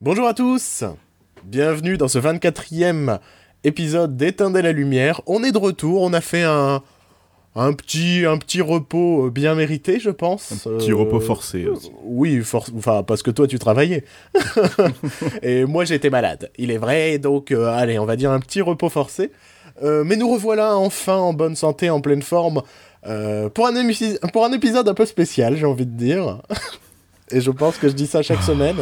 Bonjour à tous Bienvenue dans ce 24e épisode d'Éteindre la lumière. On est de retour, on a fait un, un, petit, un petit repos euh, bien mérité, je pense. Un petit repos forcé aussi. Oui, enfin, parce que toi tu travaillais. Et moi j'étais malade, il est vrai, donc euh, allez, on va dire un petit repos forcé. Euh, mais nous revoilà enfin en bonne santé, en pleine forme, pour, un pour un épisode un peu spécial, j'ai envie de dire. Et je pense que je dis ça chaque semaine.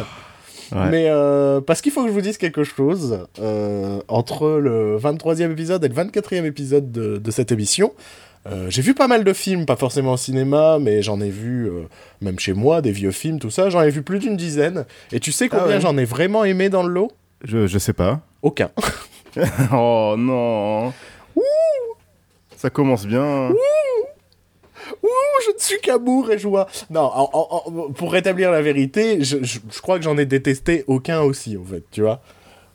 Mais euh, parce qu'il faut que je vous dise quelque chose, euh, entre le 23e épisode et le 24e épisode de, de cette émission, euh, j'ai vu pas mal de films, pas forcément au cinéma, mais j'en ai vu, même chez moi, des vieux films, tout ça, j'en ai vu plus d'une dizaine. Et tu sais combien ah j'en ai vraiment aimé dans le lot? Je, je sais pas. Aucun. oh non Ouh Ça commence bien. Ouh Ouh, je ne suis qu'amour et joie. Non, pour rétablir la vérité, je, crois que j'en ai détesté aucun aussi, en fait, tu vois.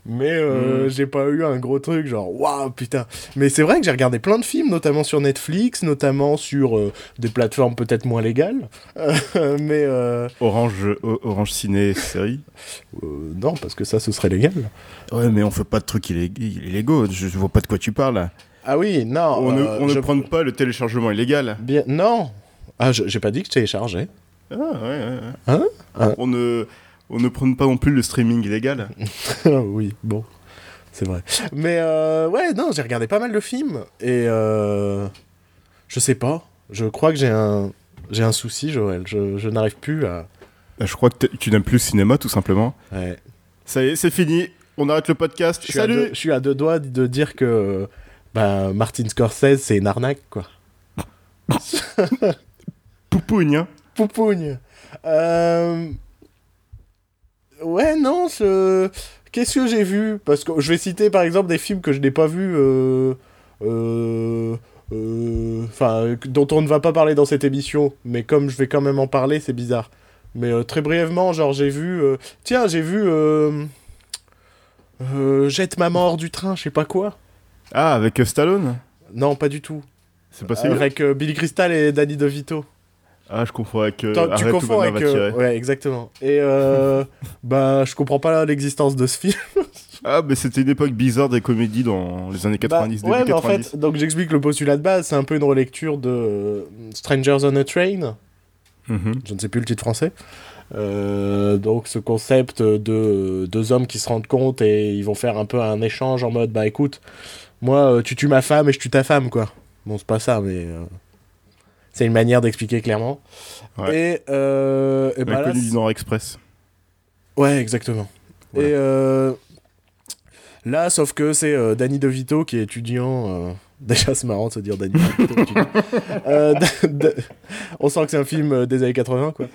Mais euh, hmm. j'ai pas eu un gros truc genre waouh putain. Mais c'est vrai que j'ai regardé plein de films, notamment sur Netflix, notamment sur euh, des plateformes peut-être moins légales. mais euh, Orange Orange Ciné série. non parce que ça ce serait légal. Ouais mais on fait pas de trucs illégaux. Je, je vois pas de quoi tu parles. Ah oui, non. On ne, on ne prend pas le téléchargement illégal. Bien, non. Ah, j'ai pas dit que je téléchargeais. Ah, ouais, ouais. Hein ah. On ne, on ne prend pas non plus le streaming illégal. oui, bon. C'est vrai. Mais euh, ouais, non, j'ai regardé pas mal de films. Et euh, je sais pas. Je crois que j'ai un, j'ai un souci, Joël. Je, je n'arrive plus à. Je crois que tu n'aimes plus le cinéma, tout simplement. Ouais. Ça y est, c'est fini. On arrête le podcast. Salut. je suis à deux doigts de dire que bah, Martin Scorsese, c'est une arnaque, quoi. Poupougne, hein Poupougne. Euh... Ouais, non, ce... qu'est-ce que j'ai vu? Parce que je vais citer par exemple des films que je n'ai pas vus, euh... Euh... euh enfin, dont on ne va pas parler dans cette émission, mais comme je vais quand même en parler, c'est bizarre. Mais euh, très brièvement, genre j'ai vu, tiens, j'ai vu Jette ma mort du train, je sais pas quoi. Ah, avec euh, Stallone Non, pas du tout. C'est passé Avec euh, Billy Crystal et Danny DeVito. Ah, je confonds avec. Euh, tu confonds avec. ouais, exactement. Et bah, je comprends pas l'existence de ce film. ah, mais c'était une époque bizarre des comédies dans les années 90. Bah, ouais, mais en fait, donc j'explique le postulat de base. C'est un peu une relecture de Strangers on a Train. Mhm. Je ne sais plus le titre français. donc ce concept de deux hommes qui se rendent compte et ils vont faire un peu un échange en mode bah écoute moi, euh, tu tues ma femme et je tue ta femme, quoi. Bon, c'est pas ça, mais. Euh, c'est une manière d'expliquer clairement. Et. Euh, et bah, du Nord Express. Ouais, exactement. Et. Là, sauf que c'est Danny DeVito qui est étudiant. Déjà, c'est marrant de se dire Danny DeVito. On sent que c'est un film des années 80, quoi.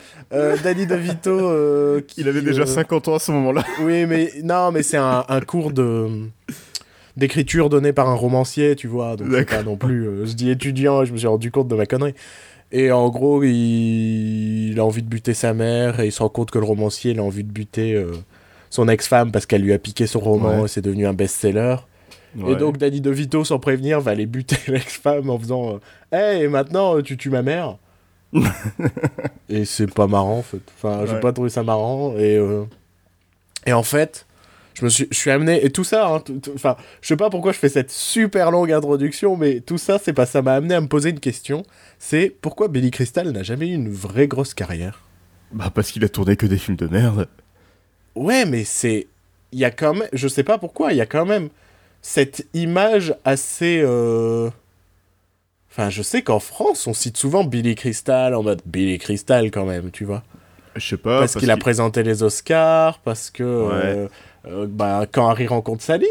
Danny DeVito. Qui, Il avait déjà 50 ans à ce moment-là. oui, mais non, mais c'est un, un, cours de d'écriture donnée par un romancier, tu vois. Donc pas non plus. Euh, je dis étudiant, je me suis rendu compte de ma connerie. Et en gros, il... a envie de buter sa mère et il se rend compte que le romancier il a envie de buter euh, son ex-femme parce qu'elle lui a piqué son roman et c'est devenu un best-seller. Et donc Danny DeVito, sans prévenir, va aller buter l'ex-femme en faisant Hé, hey, maintenant tu tues ma mère Et c'est pas marrant en fait. Enfin, je j'ai pas trouvé ça marrant. Et, euh, et en fait, je me suis, je suis amené et tout ça. Hein, enfin, je sais pas pourquoi je fais cette super longue introduction, mais tout ça, c'est pas ça m'a amené à me poser une question. C'est pourquoi Billy Crystal n'a jamais eu une vraie grosse carrière? Bah parce qu'il a tourné que des films de merde. Ouais, mais c'est, il y a quand même, je sais pas pourquoi, il y a quand même cette image assez. Euh, enfin, je sais qu'en France, on cite souvent Billy Crystal en mode Billy Crystal quand même, tu vois. Je sais pas. Parce, qu'il a présenté les Oscars, parce que. Euh, euh, bah, quand Harry rencontre Sally.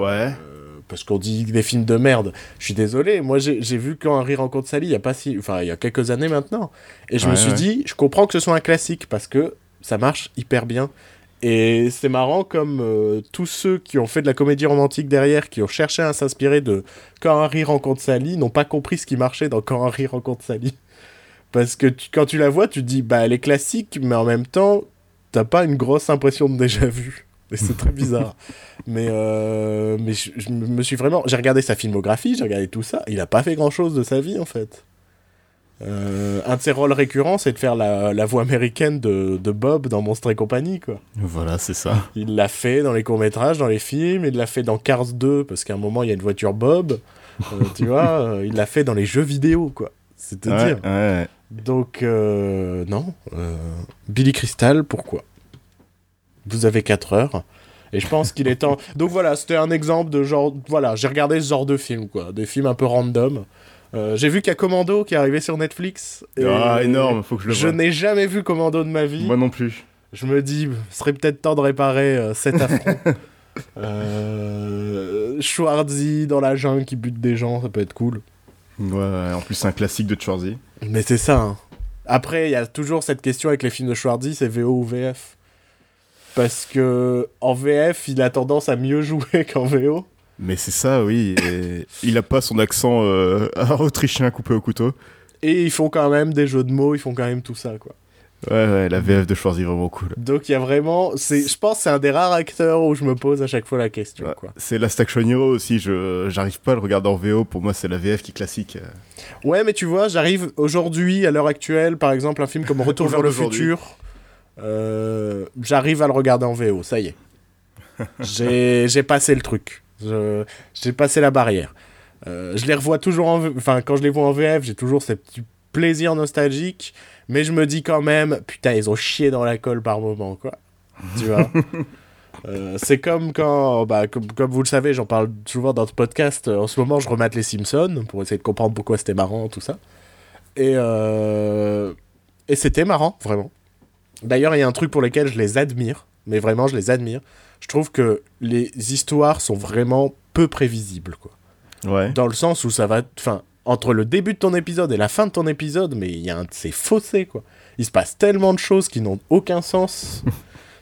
ouais. Euh, parce qu'on dit des films de merde. Je suis désolé, moi j'ai vu quand Harry rencontre Sally il y a pas si, enfin il y a quelques années maintenant, et je me suis dit, je comprends que ce soit un classique parce que ça marche hyper bien. Et c'est marrant comme euh, tous ceux qui ont fait de la comédie romantique derrière, qui ont cherché à s'inspirer de Quand Harry rencontre Sally, n'ont pas compris ce qui marchait dans Quand Harry rencontre Sally. Parce que quand tu la vois, tu te dis, bah elle est classique, mais en même temps, t'as pas une grosse impression de déjà vu. Et c'est très bizarre. mais euh, mais je, me suis vraiment. J'ai regardé sa filmographie, j'ai regardé tout ça. Il a pas fait grand chose de sa vie en fait. Euh, un de ses rôles récurrents, c'est de faire la, voix américaine de, Bob dans Monstre et compagnie, quoi. Voilà, c'est ça. Il l'a fait dans les courts-métrages, dans les films, il l'a fait dans Cars 2, parce qu'à un moment, il y a une voiture Bob. Euh, tu vois, il l'a fait dans les jeux vidéo, quoi. C'est te dire. Donc, non. Billy Crystal, pourquoi? Vous avez 4 heures. Et je pense qu'il est temps. Donc voilà, c'était un exemple de genre. Voilà, j'ai regardé ce genre de film, quoi. Des films un peu random. Euh, j'ai vu qu'il y a Commando qui est arrivé sur Netflix. ah, énorme, faut que je le Je n'ai jamais vu Commando de ma vie. Moi non plus. Je me dis, ce serait peut-être temps de réparer euh, cet affront. euh, Schwarzy dans la jungle qui bute des gens, ça peut être cool. Ouais, en plus c'est un classique de Schwarzy. Mais c'est ça. Hein. Après, il y a toujours cette question avec les films de Schwarzy, c'est VO ou VF. Parce que en VF, il a tendance à mieux jouer qu'en VO. Mais c'est ça, oui. il a pas son accent euh, autrichien coupé au couteau. Et ils font quand même des jeux de mots, ils font quand même tout ça, quoi. Ouais, ouais, la VF de Schwarzy est vraiment cool. Donc il y a vraiment, c'est, je pense, c'est un des rares acteurs où je me pose à chaque fois la question, quoi. C'est la Stack Hero aussi. Je, j'arrive pas à le regarder en VO. Pour moi, c'est la VF qui est classique. Ouais, mais tu vois, j'arrive aujourd'hui, à l'heure actuelle, par exemple, un film comme Retour vers le futur. Euh, j'arrive à le regarder en VO, ça y est. j'ai, j'ai passé le truc. J'ai passé la barrière. Euh, je les revois toujours en... Enfin, quand je les vois en VF, j'ai toujours ce petit plaisir nostalgique. Mais je me dis quand même, putain, ils ont chié dans la colle par moment, quoi. Tu vois euh, C'est comme quand, bah, comme, comme, vous le savez, j'en parle souvent dans ce podcast. En ce moment, je remate les Simpsons pour essayer de comprendre pourquoi c'était marrant, tout ça. Et, euh, et c'était marrant, vraiment. D'ailleurs, il y a un truc pour lequel je les admire, mais vraiment, je les admire je trouve que les histoires sont vraiment peu prévisibles, quoi. Ouais. Dans le sens où ça va, enfin, entre le début de ton épisode et la fin de ton épisode, mais il y a un de ces fossés, quoi. Il se passe tellement de choses qui n'ont aucun sens.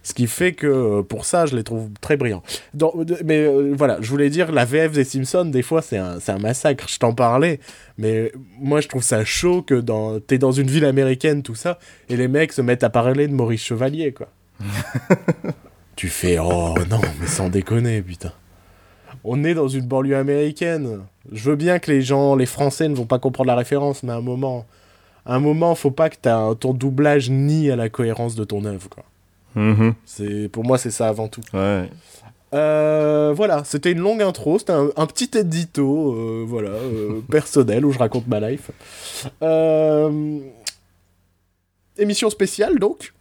ce qui fait que euh, pour ça, je les trouve très brillants. mais euh, voilà, je voulais dire, la VF des Simpsons, des fois, c'est un, un, massacre. Je t'en parlais, mais moi, je trouve ça chaud que dans, t'es dans une ville américaine, tout ça, et les mecs se mettent à parler de Maurice Chevalier, quoi. tu fais oh non, mais sans déconner, putain. On est dans une banlieue américaine. Je veux bien que les gens, les Français ne vont pas comprendre la référence, mais à un moment, à un moment, faut pas que ton doublage nie à la cohérence de ton œuvre. Mm-hmm. C'est pour moi, c'est ça avant tout. Ouais. Euh, voilà, c'était une longue intro, c'était un, petit édito, euh, voilà, euh, personnel où je raconte ma life. émission spéciale donc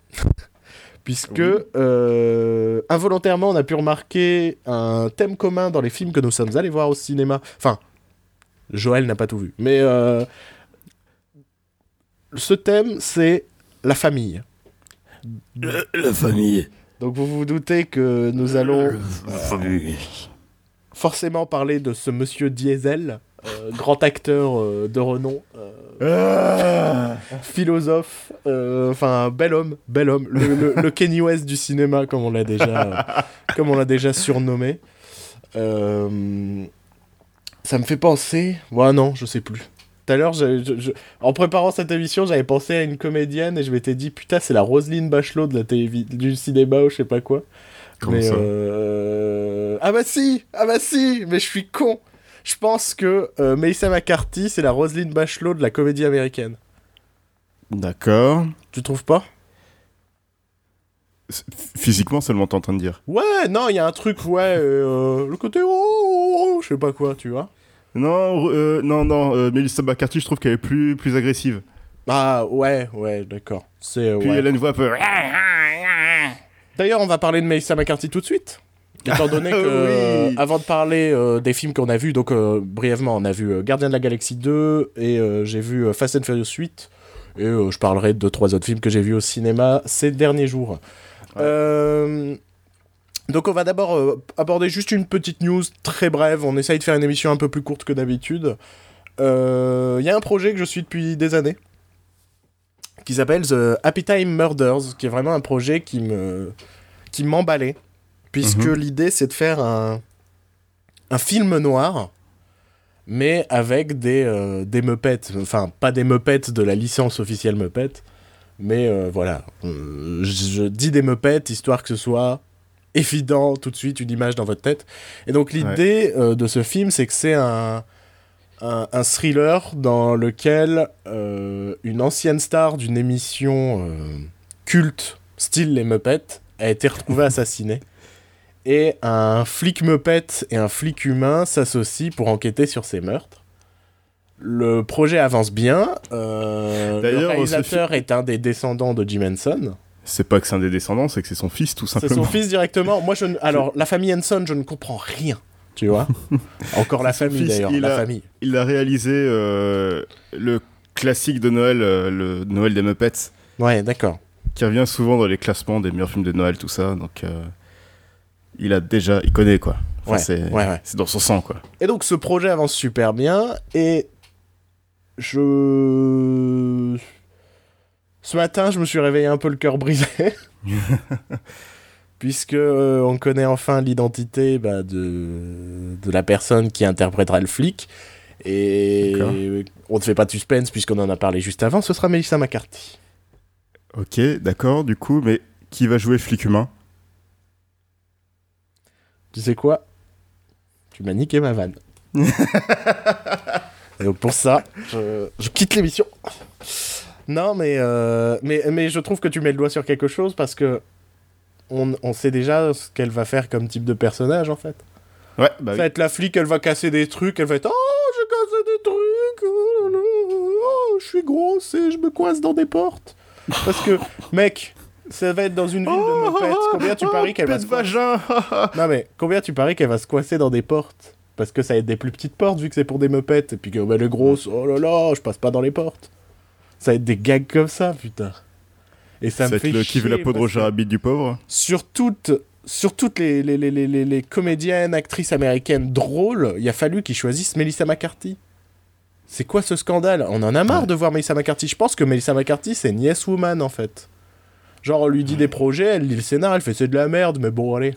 puisque euh, involontairement on a pu remarquer un thème commun dans les films que nous sommes allés voir au cinéma. Enfin, Joël n'a pas tout vu, mais euh, ce thème c'est la famille. La, famille. Donc vous vous doutez que nous allons forcément parler de ce monsieur Diesel, euh, grand acteur de renom. Ah. philosophe, euh, enfin bel homme, bel homme, le, Kenny West du cinéma comme on l'a déjà, comme on l'a déjà surnommé. Euh, ça me fait penser, ouais non, je sais plus. Tout à l'heure, en préparant cette émission, j'avais pensé à une comédienne et je m'étais dit putain c'est la Roselyne Bachelot de la du cinéma ou je sais pas quoi. Comment ça? euh, Ah bah si, ah bah si, mais je suis con. Je pense que euh, Melissa McCarthy, c'est la Roselyne Bachelot de la comédie américaine. D'accord. Tu trouves pas? Physiquement seulement, t'es en train de dire. Ouais, non, il y a un truc, ouais, euh, le côté oh, oh, oh, je sais pas quoi, tu vois. Non, euh, non, non, Melissa McCarthy, je trouve qu'elle est plus, plus agressive. Ah, ouais, ouais, d'accord. C'est, Puis elle a une voix un peu... D'ailleurs, on va parler de Melissa McCarthy tout de suite. Étant donné que, avant de parler euh, des films qu'on a vus, donc euh, brièvement, on a vu euh, Gardien de la Galaxie 2 et j'ai vu Fast and Furious 8. Et je parlerai de trois autres films que j'ai vus au cinéma ces derniers jours. donc on va d'abord aborder juste une petite news très brève. On essaye de faire une émission un peu plus courte que d'habitude. Il y a un projet que je suis depuis des années qui s'appelle The Happy Time Murders, qui est vraiment un projet qui me qui m'emballait puisque mhm. l'idée c'est de faire un, un film noir, mais avec des, euh, des meupettes. Enfin, pas des meupettes de la licence officielle Muppet, mais euh, voilà. Euh, je, dis des meupettes histoire que ce soit évident tout de suite une image dans votre tête. Et donc l'idée de ce film, c'est que c'est un un, thriller dans lequel euh, une ancienne star d'une émission euh, culte, style les Muppets, a été retrouvée assassinée. Et un flic Muppet et un flic humain s'associent pour enquêter sur ces meurtres. Le projet avance bien. Euh, le réalisateur est un des descendants de Jim Henson. C'est pas que c'est un des descendants, c'est que c'est son fils, tout simplement. C'est son fils directement. Moi, je alors la famille Henson, je ne comprends rien tu vois. Encore la famille d'ailleurs, la famille. Il a réalisé euh, le classique de Noël, euh, le Noël des Muppets. Ouais, d'accord. Qui revient souvent dans les classements des meilleurs films de Noël, tout ça. Donc, euh, il a déjà, il connaît quoi. ouais, c'est ouais, dans son sang quoi. Et donc, ce projet avance super bien et je. Ce matin, je me suis réveillé un peu le cœur brisé. puisque euh, on connaît enfin l'identité bah, de, de la personne qui interprétera le flic. Et on ne fait pas de suspense puisqu'on en a parlé juste avant, ce sera Melissa McCarthy. Ok, d'accord, du coup, mais qui va jouer flic humain? Tu sais quoi? Tu m'as niqué ma vanne. Et donc pour ça, je, quitte l'émission. Non, mais, euh, mais, mais je trouve que tu mets le doigt sur quelque chose parce que on, sait déjà ce qu'elle va faire comme type de personnage en fait. Ouais, bah ça va être la flic, elle va casser des trucs, elle va être Oh, je casse des trucs, oh, oh, je suis grosse et je me coince dans des portes. Parce que, mec, ça va être dans une ville de Muppets. Combien tu paries qu'elle va se vagin Non mais, combien tu paries qu'elle va se coincer dans des portes? Parce que ça va être des plus petites portes vu que c'est pour des Muppets. Et puis que, bah, les grosses, oh là là, je passe pas dans les portes. Ça va être des gags comme ça, putain. Et ça, me fait le qui veut la peau de Roger Rabbit du pauvre Sur toutes, sur toutes les, les, les, les, les comédiennes, actrices américaines drôles, il a fallu qu'ils choisissent Melissa McCarthy. C'est quoi ce scandale? On en a marre de voir Melissa McCarthy. Je pense que Melissa McCarthy, c'est une yes woman en fait. Genre, on lui dit des projets, elle lit le scénar, elle fait c'est de la merde, mais bon, allez.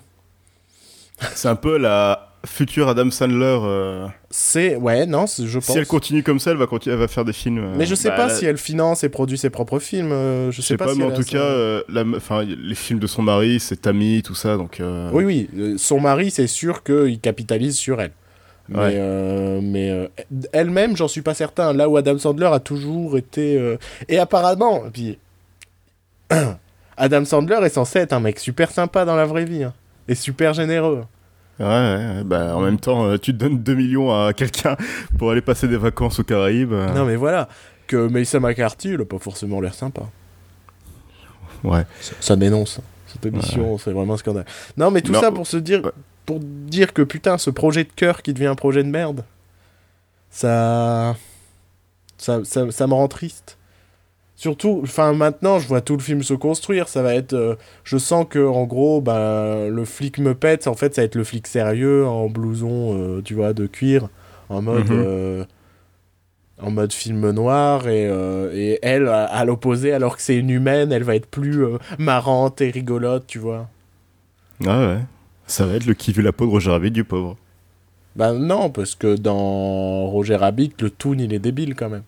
C'est un peu la future Adam Sandler. Euh, c'est ouais non je pense. Si elle continue comme ça, elle va continuer, elle va faire des films. Euh, mais je sais bah, pas si elle finance et produit ses propres films. Euh, je, sais, pas, mais en tout cas, la... enfin, les films de son mari, c'est Tammy, tout ça, donc. Oui oui, son mari, c'est sûr qu'il capitalise sur elle. Mais, mais elle-même, j'en suis pas certain. Là où Adam Sandler a toujours été et apparemment, puis Adam Sandler est censé être un mec super sympa dans la vraie vie hein, et super généreux. Ouais, bah en même temps, euh, tu te donnes 2 millions à quelqu'un pour aller passer des vacances aux Caraïbes. Euh. Non, mais voilà, que Melissa McCarthy, il a pas forcément l'air sympa. Ouais. Ça, dénonce. Cette émission, c'est vraiment un scandale. Non, mais tout ça pour se dire, pour dire que putain, ce projet de cœur qui devient un projet de merde, ça, ça, ça, ça me rend triste. Surtout, enfin maintenant, je vois tout le film se construire. Ça va être, euh, je sens que en gros, ben le flic me pète. En fait, ça va être le flic sérieux en blouson, euh, tu vois, de cuir, en mode, mhm. euh, en mode film noir. Et, et elle, à, l'opposé, alors que c'est une humaine, elle va être plus marrante et rigolote, tu vois. Ah ouais. Ça va être le qui veut la peau de Roger Rabbit du pauvre. Ben non, parce que dans Roger Rabbit, le toon il est débile quand même.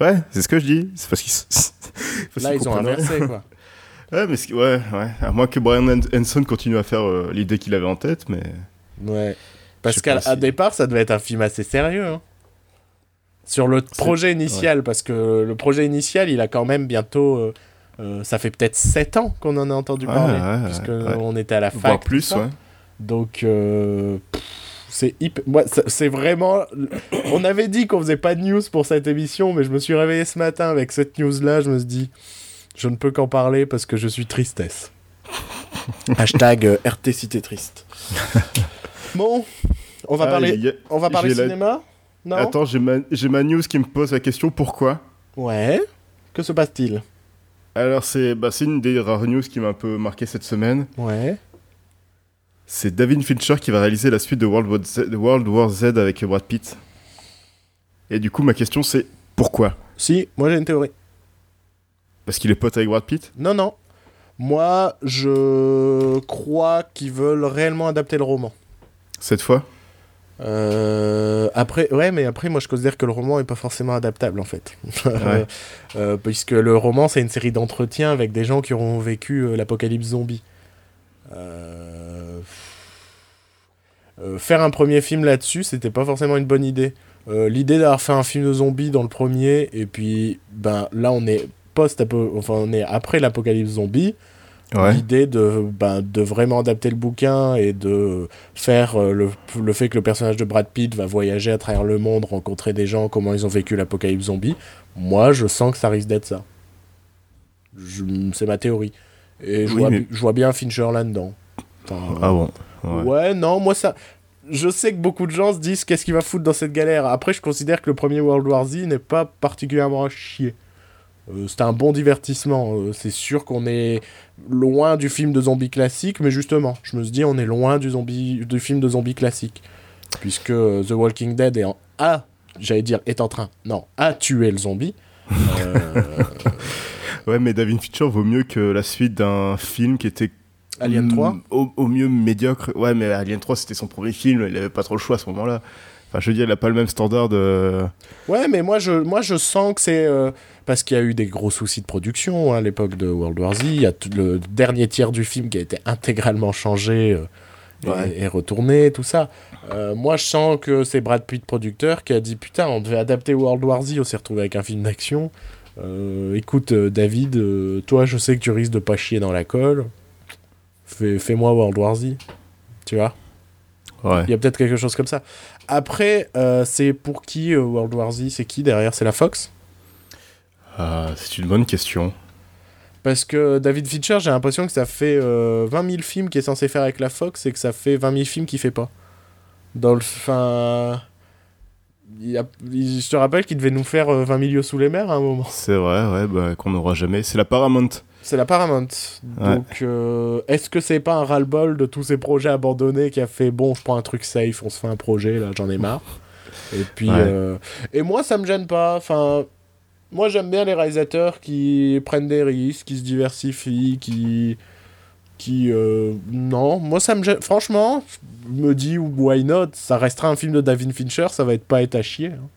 Ouais, c'est ce que je dis. C'est parce qu'ils. Là, ils ont inversé, quoi. ouais, mais ouais, ouais. À moins que Brian Henson continue à faire euh, l'idée qu'il avait en tête, mais. Ouais. Parce qu'à départ, ça devait être un film assez sérieux. Hein. Sur le projet initial, parce que le projet initial, il a quand même bientôt. Euh, euh, ça fait peut-être 7 ans qu'on en a entendu parler. Ouais, puisqu'on était à la fac. Voire plus, ouais. Donc. C'est Moi, c'est vraiment. On avait dit qu'on faisait pas de news pour cette émission, mais je me suis réveillé ce matin avec cette news-là. Je me suis dit, je ne peux qu'en parler parce que je suis tristesse. Hashtag euh, RT Cité Triste. bon, on va parler, on va parler cinéma Non? Attends, j'ai ma... ma news qui me pose la question pourquoi? Ouais. Que se passe-t-il? Alors, c'est bah, une des rares news qui m'a un peu marqué cette semaine. Ouais c'est David Fincher qui va réaliser la suite de World War Z, World War Z avec Brad Pitt. Et du coup, ma question c'est pourquoi? Si, moi j'ai une théorie. Parce qu'il est pote avec Brad Pitt? Non, non. Moi, je crois qu'ils veulent réellement adapter le roman. Cette fois? Euh, après, ouais, mais après, moi, je considère que le roman est pas forcément adaptable en fait, euh, puisque le roman c'est une série d'entretiens avec des gens qui ont vécu euh, l'apocalypse zombie. Euh, euh, faire un premier film là-dessus, c'était pas forcément une bonne idée. Euh, l'idée d'avoir fait un film de zombies dans le premier, et puis ben, là on est post enfin on est après l'apocalypse zombie. L'idée de, ben, de vraiment adapter le bouquin et de faire euh, le, le, fait que le personnage de Brad Pitt va voyager à travers le monde, rencontrer des gens, comment ils ont vécu l'apocalypse zombie, moi je sens que ça risque d'être ça. C'est ma théorie. Et je, vois, je vois bien Fincher là-dedans. ah bon ouais. non, moi ça je sais que beaucoup de gens se disent qu'est-ce qu'il va foutre dans cette galère? Après, je considère que le premier World War Z n'est pas particulièrement à chier. Euh, c'est un bon divertissement. Euh, c'est sûr qu'on est loin du film de zombie classique, mais justement, je me suis dit, on est loin du, zombie, du film de zombie classique. Puisque euh, The Walking Dead est en A, j'allais dire, est en train, non, a tué le zombie. ouais, mais David Fincher vaut mieux que la suite d'un film qui était Alien 3 mm, au, mieux médiocre. Ouais, mais Alien 3, c'était son premier film, il avait pas trop le choix à ce moment-là. Enfin, je veux dire, il a pas le même standard de. Ouais, mais moi, je, moi, je sens que c'est. Euh, parce qu'il y a eu des gros soucis de production hein, à l'époque de World War Z. Il y a le dernier tiers du film qui a été intégralement changé euh, et, retourné, tout ça. Euh, moi, je sens que c'est Brad Pitt, producteur, qui a dit Putain, on devait adapter World War Z, on s'est retrouvé avec un film d'action. écoute, David, toi, je sais que tu risques de pas chier dans la colle. Fais-moi World War Z. Tu vois Ouais. Il y a peut-être quelque chose comme ça. Après, euh, c'est pour qui euh, World War Z? C'est qui derrière? C'est la Fox? Euh, C'est une bonne question. Parce que David Fincher, j'ai l'impression que ça fait 20 000 films qu'il est censé faire avec la Fox et que ça fait 20 000 films qu'il fait pas. Dans le. Fin. Je te rappelle qu'il devait nous faire 20 milieux sous les mers à un moment. C'est vrai, ouais, bah, qu'on n'aura jamais. C'est la Paramount. C'est la Paramount. Donc, euh, est-ce que c'est pas un ras-le-bol de tous ces projets abandonnés qui a fait bon, je prends un truc safe, on se fait un projet, là, j'en ai marre. Et puis, euh, et moi, ça me gêne pas. Enfin, moi, j'aime bien les réalisateurs qui prennent des risques, qui se diversifient, qui, qui, euh, non, moi, ça me gêne. Franchement, je me dis why not? Ça restera un film de David Fincher, ça va être pas être à chier. Hein.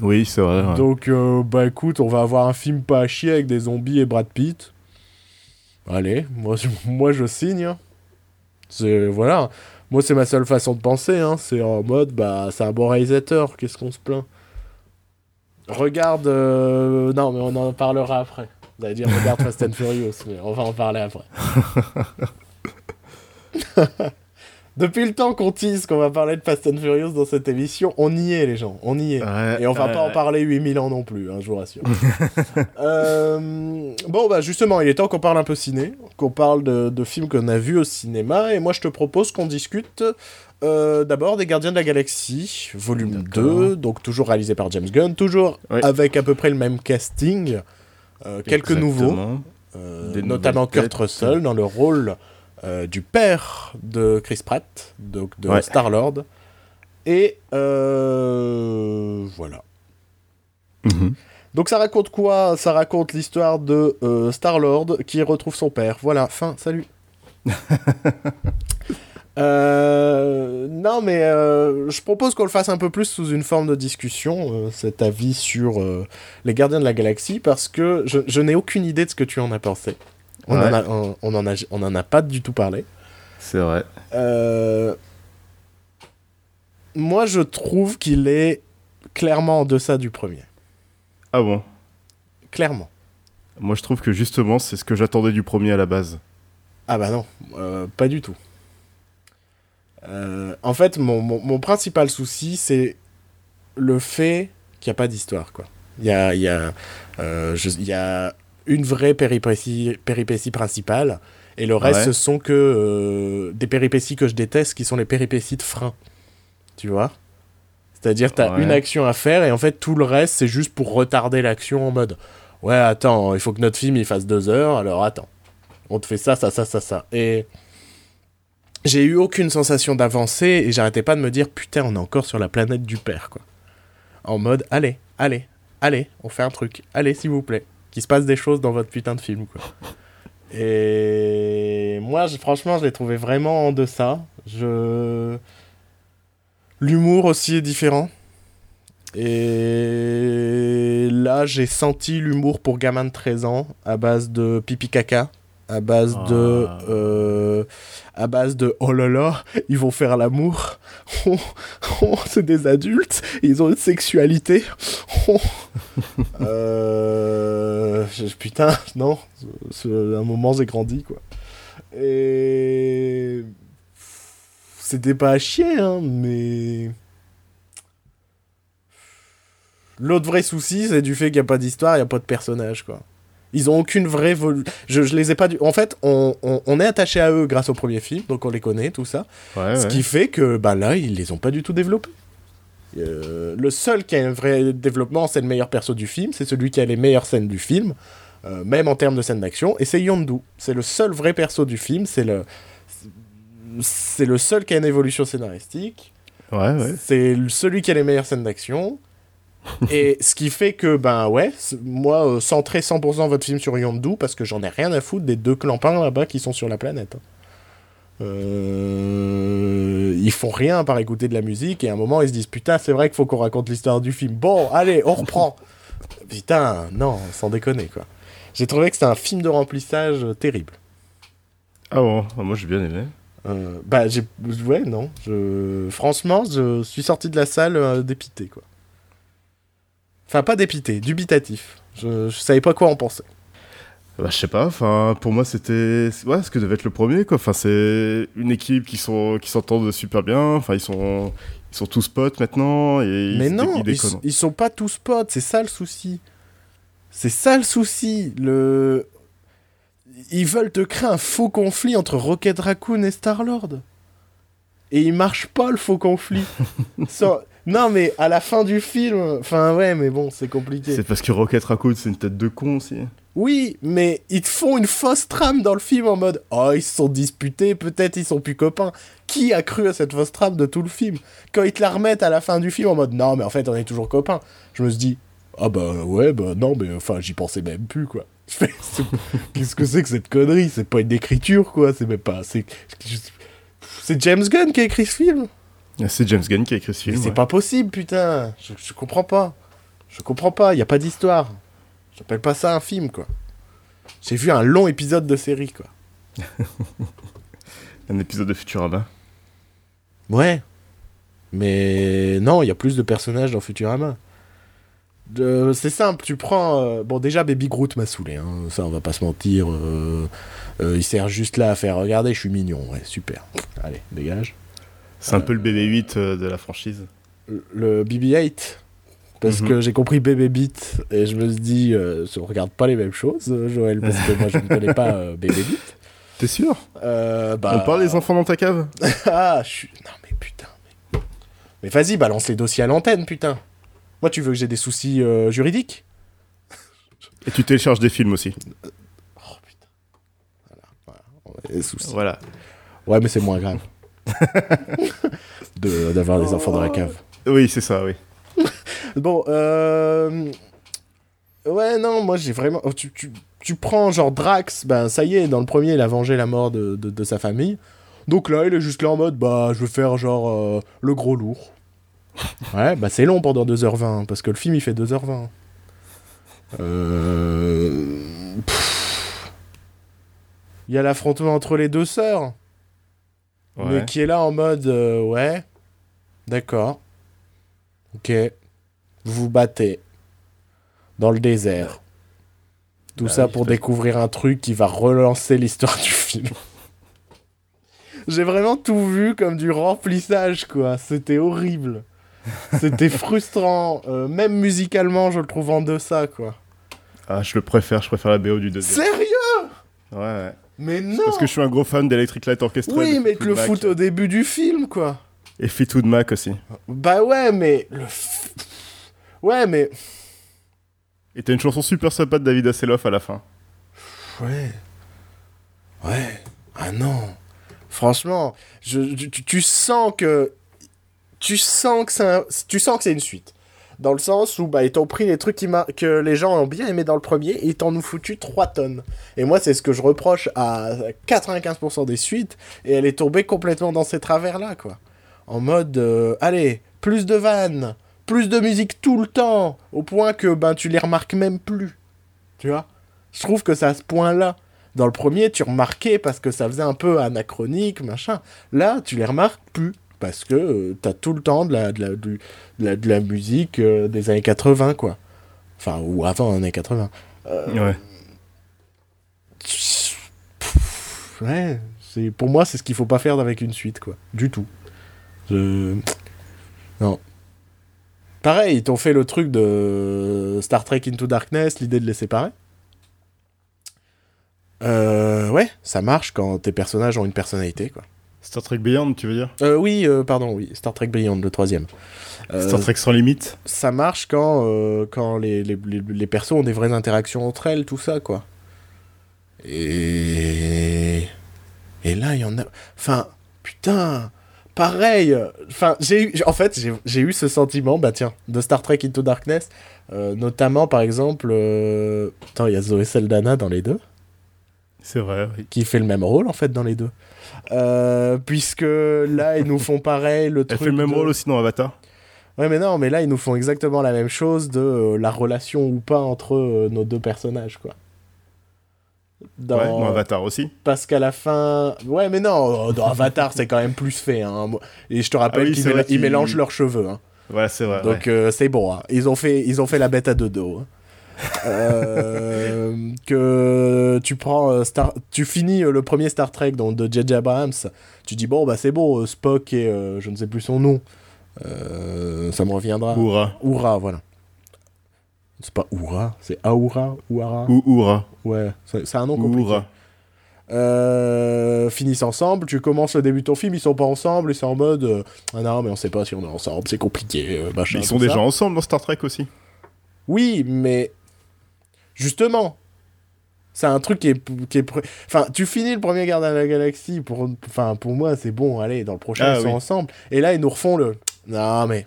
Oui, c'est vrai. Donc, bah écoute, on va avoir un film pas à chier avec des zombies et Brad Pitt. Allez, moi, moi je signe. Hein. C'est voilà. Moi c'est ma seule façon de penser. Hein. C'est en mode bah c'est un bon réalisateur. Qu'est-ce qu'on se plaint? Regarde. Euh, non mais on en parlera après. Vous allez dire regarde Fast and Furious, mais on va en parler après. Depuis le temps qu'on tease qu'on va parler de Fast and Furious dans cette émission, on y est les gens, on y est. et on va pas en parler 8000 ans non plus, hein, je vous rassure. Euh, bon bah justement, il est temps qu'on parle un peu ciné, qu'on parle de, films qu'on a vus au cinéma, et moi je te propose qu'on discute euh, d'abord des Gardiens de la Galaxie, volume 2, donc toujours réalisé par James Gunn, toujours avec à peu près le même casting, euh, quelques nouveaux, notamment Kurt Russell dans le rôle euh, du père de Chris Pratt, donc de Star-Lord. Et euh, voilà. Mhm. Donc ça raconte quoi? Ça raconte l'histoire de euh, Star-Lord qui retrouve son père. Voilà, fin, salut. non, mais je propose qu'on le fasse un peu plus sous une forme de discussion, cet avis sur les Gardiens de la Galaxie, parce que je, je n'ai aucune idée de ce que tu en as pensé. On, en a, on, en a, on en a pas du tout parlé. C'est vrai. Euh, moi, je trouve qu'il est clairement en deçà du premier. Ah bon? Clairement. Moi, je trouve que justement, c'est ce que j'attendais du premier à la base. Ah bah non, euh, pas du tout. Euh, en fait, mon, mon, principal souci, c'est le fait qu'il n'y a pas d'histoire, quoi. Il y a, y, a, y a une vraie péripétie, péripétie principale. Et le reste, ce sont que euh, des péripéties que je déteste, qui sont les péripéties de frein. Tu vois? C'est-à-dire, tu as une action à faire, et en fait, tout le reste, c'est juste pour retarder l'action en mode Ouais, attends, il faut que notre film il fasse deux heures, alors attends. On te fait ça, ça, ça, ça, ça. Et j'ai eu aucune sensation d'avancer, et j'arrêtais pas de me dire Putain, on est encore sur la planète du père, quoi. En mode Allez, allez, allez, on fait un truc. Allez, s'il vous plaît qu'il se passe des choses dans votre putain de film. Et moi, franchement, je l'ai trouvé vraiment en deçà. Je... L'humour aussi est différent. Et là, j'ai senti l'humour pour gamin de 13 ans à base de pipi caca. À base de euh, à base de oh là là ils vont faire l'amour. Oh, oh, c'est des adultes. Ils ont une sexualité. Oh. euh, putain non un moment j'ai grandi quoi. Et c'était pas à chier hein mais l'autre vrai souci c'est du fait qu'il n'y a pas d'histoire il n'y a pas de personnage quoi ils ont aucune vraie je, je les ai pas du en fait on, on, est attaché à eux grâce au premier film donc on les connaît tout ça. Ce qui fait que bah là ils les ont pas du tout développés. Euh, le seul qui a un vrai développement c'est le meilleur perso du film c'est celui qui a les meilleures scènes du film euh, même en termes de scènes d'action et c'est Yondu. C'est le seul vrai perso du film c'est le c'est le seul qui a une évolution scénaristique. Ouais, ouais. c'est celui qui a les meilleures scènes d'action et ce qui fait que, ben ouais, moi, euh, centrez 100% votre film sur Yondu parce que j'en ai rien à foutre des deux clampins là-bas qui sont sur la planète. Hein. Euh, ils font rien par écouter de la musique et à un moment ils se disent putain, c'est vrai qu'il faut qu'on raconte l'histoire du film. Bon, allez, on reprend. putain, non, sans déconner quoi. J'ai trouvé que c'était un film de remplissage terrible. Ah bon, ah, moi j'ai bien aimé. Euh, bah, j'ai. Ouais, non. Je... Franchement, je suis sorti de la salle euh, dépité, quoi. Enfin, pas dépité, dubitatif. Je, je savais pas quoi en penser. Bah, je sais pas, enfin, pour moi c'était ouais, ce que devait être le premier quoi. Enfin, c'est une équipe qui sont qui s'entendent super bien, enfin ils sont ils sont tous potes maintenant et Mais non, ils, ils, sont pas tous potes, c'est ça le souci. C'est ça le souci, le ils veulent te créer un faux conflit entre Rocket Raccoon et Star-Lord. Et il marche pas le faux conflit. Non, mais à la fin du film, enfin ouais, mais bon, c'est compliqué. C'est parce que Rocket Raccoon, c'est une tête de con aussi. Oui, mais ils te font une fausse trame dans le film en mode Oh, ils se sont disputés, peut-être ils sont plus copains. Qui a cru à cette fausse trame de tout le film? Quand ils te la remettent à la fin du film en mode Non, mais en fait, on est toujours copains. Je me suis dit Ah bah ouais, bah non, mais enfin, j'y pensais même plus, quoi. Qu'est-ce que c'est que cette connerie? C'est pas une écriture, quoi. C'est même pas. C'est James Gunn qui a écrit ce film. C'est James Gunn qui a écrit ce film. C'est pas possible, putain. Je, je, comprends pas. Je comprends pas. Il y a pas d'histoire. J'appelle pas ça un film, quoi. J'ai vu un long épisode de série, quoi. un épisode de Futurama. Ouais. Mais non, il y a plus de personnages dans Futurama. c'est simple, tu prends. Euh, bon, déjà, Baby Groot m'a saoulé, hein. ça, on va pas se mentir. Euh, euh, il sert juste là à faire regarder, je suis mignon, ouais, super. Allez, dégage. C'est un peu le BB-8 euh, de la franchise. Le BB-8 parce mhm. que j'ai compris Bébé Beat et je me suis dit, euh, on regarde pas les mêmes choses, euh, Joël, parce que moi je ne connais pas euh, Bébé Beat. T'es sûr? Bah... On parle des enfants dans ta cave? Ah, je suis. Non mais putain. Mais, mais vas-y, balance les dossiers à l'antenne, putain. Moi, tu veux que j'ai des soucis juridiques? Et tu télécharges des films aussi. Oh putain. Voilà, voilà. On a des soucis. Voilà. Ouais, mais c'est moins grave. D'avoir des enfants dans la cave. Oui, c'est ça, oui. bon, euh... Ouais, non, moi j'ai vraiment. Oh, tu, tu, tu, prends genre Drax, ben ça y est, dans le premier, il a vengé la mort de, de, de sa famille. Donc là, il est juste là en mode, bah, je vais faire genre euh, le gros lourd. ouais, bah c'est long pendant 2h20, parce que le film il fait 2h20. Euh. Il y a l'affrontement entre les deux sœurs mais qui est là en mode euh, ouais, d'accord, ok, vous vous battez dans le désert. Tout bah ça pour découvrir un truc qui va relancer l'histoire du film. J'ai vraiment tout vu comme du remplissage, quoi. C'était horrible. C'était frustrant. Euh, même musicalement, je le trouve en deçà, quoi. Ah, je le préfère. Je préfère la BO du deuxième. Sérieux? Ouais, ouais. Mais non Parce que je suis un gros fan d'Electric Light Orchestra. Oui, mais le foot au début du film, quoi. Et Fleetwood Mac aussi. Bah ouais, mais... Le ouais, mais... Et t'as une chanson super sympa de David Hasselhoff à la fin. Ouais. Ouais. Ah non. Franchement, je, tu, tu, sens que... Tu sens que c'est Tu sens que c'est une suite dans le sens où bah, ils t'ont pris les trucs qui que les gens ont bien aimé dans le premier et ils t'en ont foutu 3 tonnes. Et moi, c'est ce que je reproche à 95% des suites, et elle est tombée complètement dans ces travers-là, quoi. En mode, euh, allez, plus de vannes, plus de musique tout le temps, au point que ben, tu les remarques même plus. Tu vois? Je trouve que c'est à ce point-là. Dans le premier, tu remarquais parce que ça faisait un peu anachronique, machin. Là, tu les remarques plus parce que euh, t'as tout le temps de la, de la, de la, de la musique euh, des années 80, quoi. Enfin, ou avant les années 80. Euh, Ouais. pff, ouais, c'est pour moi, c'est ce qu'il faut pas faire avec une suite, quoi. Du tout. Je... Non. Pareil, ils t'ont fait le truc de Star Trek Into Darkness, l'idée de les séparer. Euh, ouais, ça marche quand tes personnages ont une personnalité, quoi. Star Trek Beyond, tu veux dire Euh, oui, euh, pardon, oui, Star Trek Beyond, le troisième. Euh, Star Trek sans limite ça marche quand, quand les, les, les, les persos ont des vraies interactions entre elles, tout ça, quoi. Et. Et là, il y en a. Enfin, putain, pareil. Enfin, j'ai eu. En fait, j'ai- eu ce sentiment, bah tiens, de Star Trek Into Darkness, notamment par exemple. Attends, il y a Zoé Saldana dans les deux C'est vrai, oui. qui fait le même rôle en fait dans les deux. Euh, puisque là, ils nous font pareil le Elle truc. fait le même de- rôle aussi dans Avatar Ouais, mais non, mais là, ils nous font exactement la même chose de euh, la relation ou pas entre euh, nos deux personnages, quoi. Dans... Ouais, dans Avatar aussi. Parce qu'à la fin. Ouais, mais non, dans Avatar, c'est quand même plus fait. Hein. Et je te rappelle Ah oui, qu'ils méla- mélangent leurs cheveux. Hein. Ouais, c'est vrai. Donc ouais. c'est bon. hein. Ils, ont fait, ils ont fait la bête à deux dos. hein. Euh, que tu prends euh, Star... tu finis euh, le premier Star Trek donc de J.J. Abrams tu dis bon bah c'est bon Spock et euh, je ne sais plus son nom Euh, ça me reviendra Oura. Oura, voilà. C'est pas Oura, c'est Aoura, Ouara. Ou Oura. Ouais, c'est un nom compliqué. Euh, finissent ensemble, tu commences le début de ton film, ils sont pas ensemble, et c'est en mode euh, Ah non, mais on sait pas si on est ensemble, c'est compliqué, euh, machin. Ils sont ça. déjà ensemble dans Star Trek aussi. Oui, mais justement, c'est un truc qui est, qui est Enfin, tu finis le premier Gardien de la Galaxie, pour, enfin, pour moi, c'est bon, allez, dans le prochain, Ah ils sont oui. ensemble. Et là, ils nous refont le... Non, mais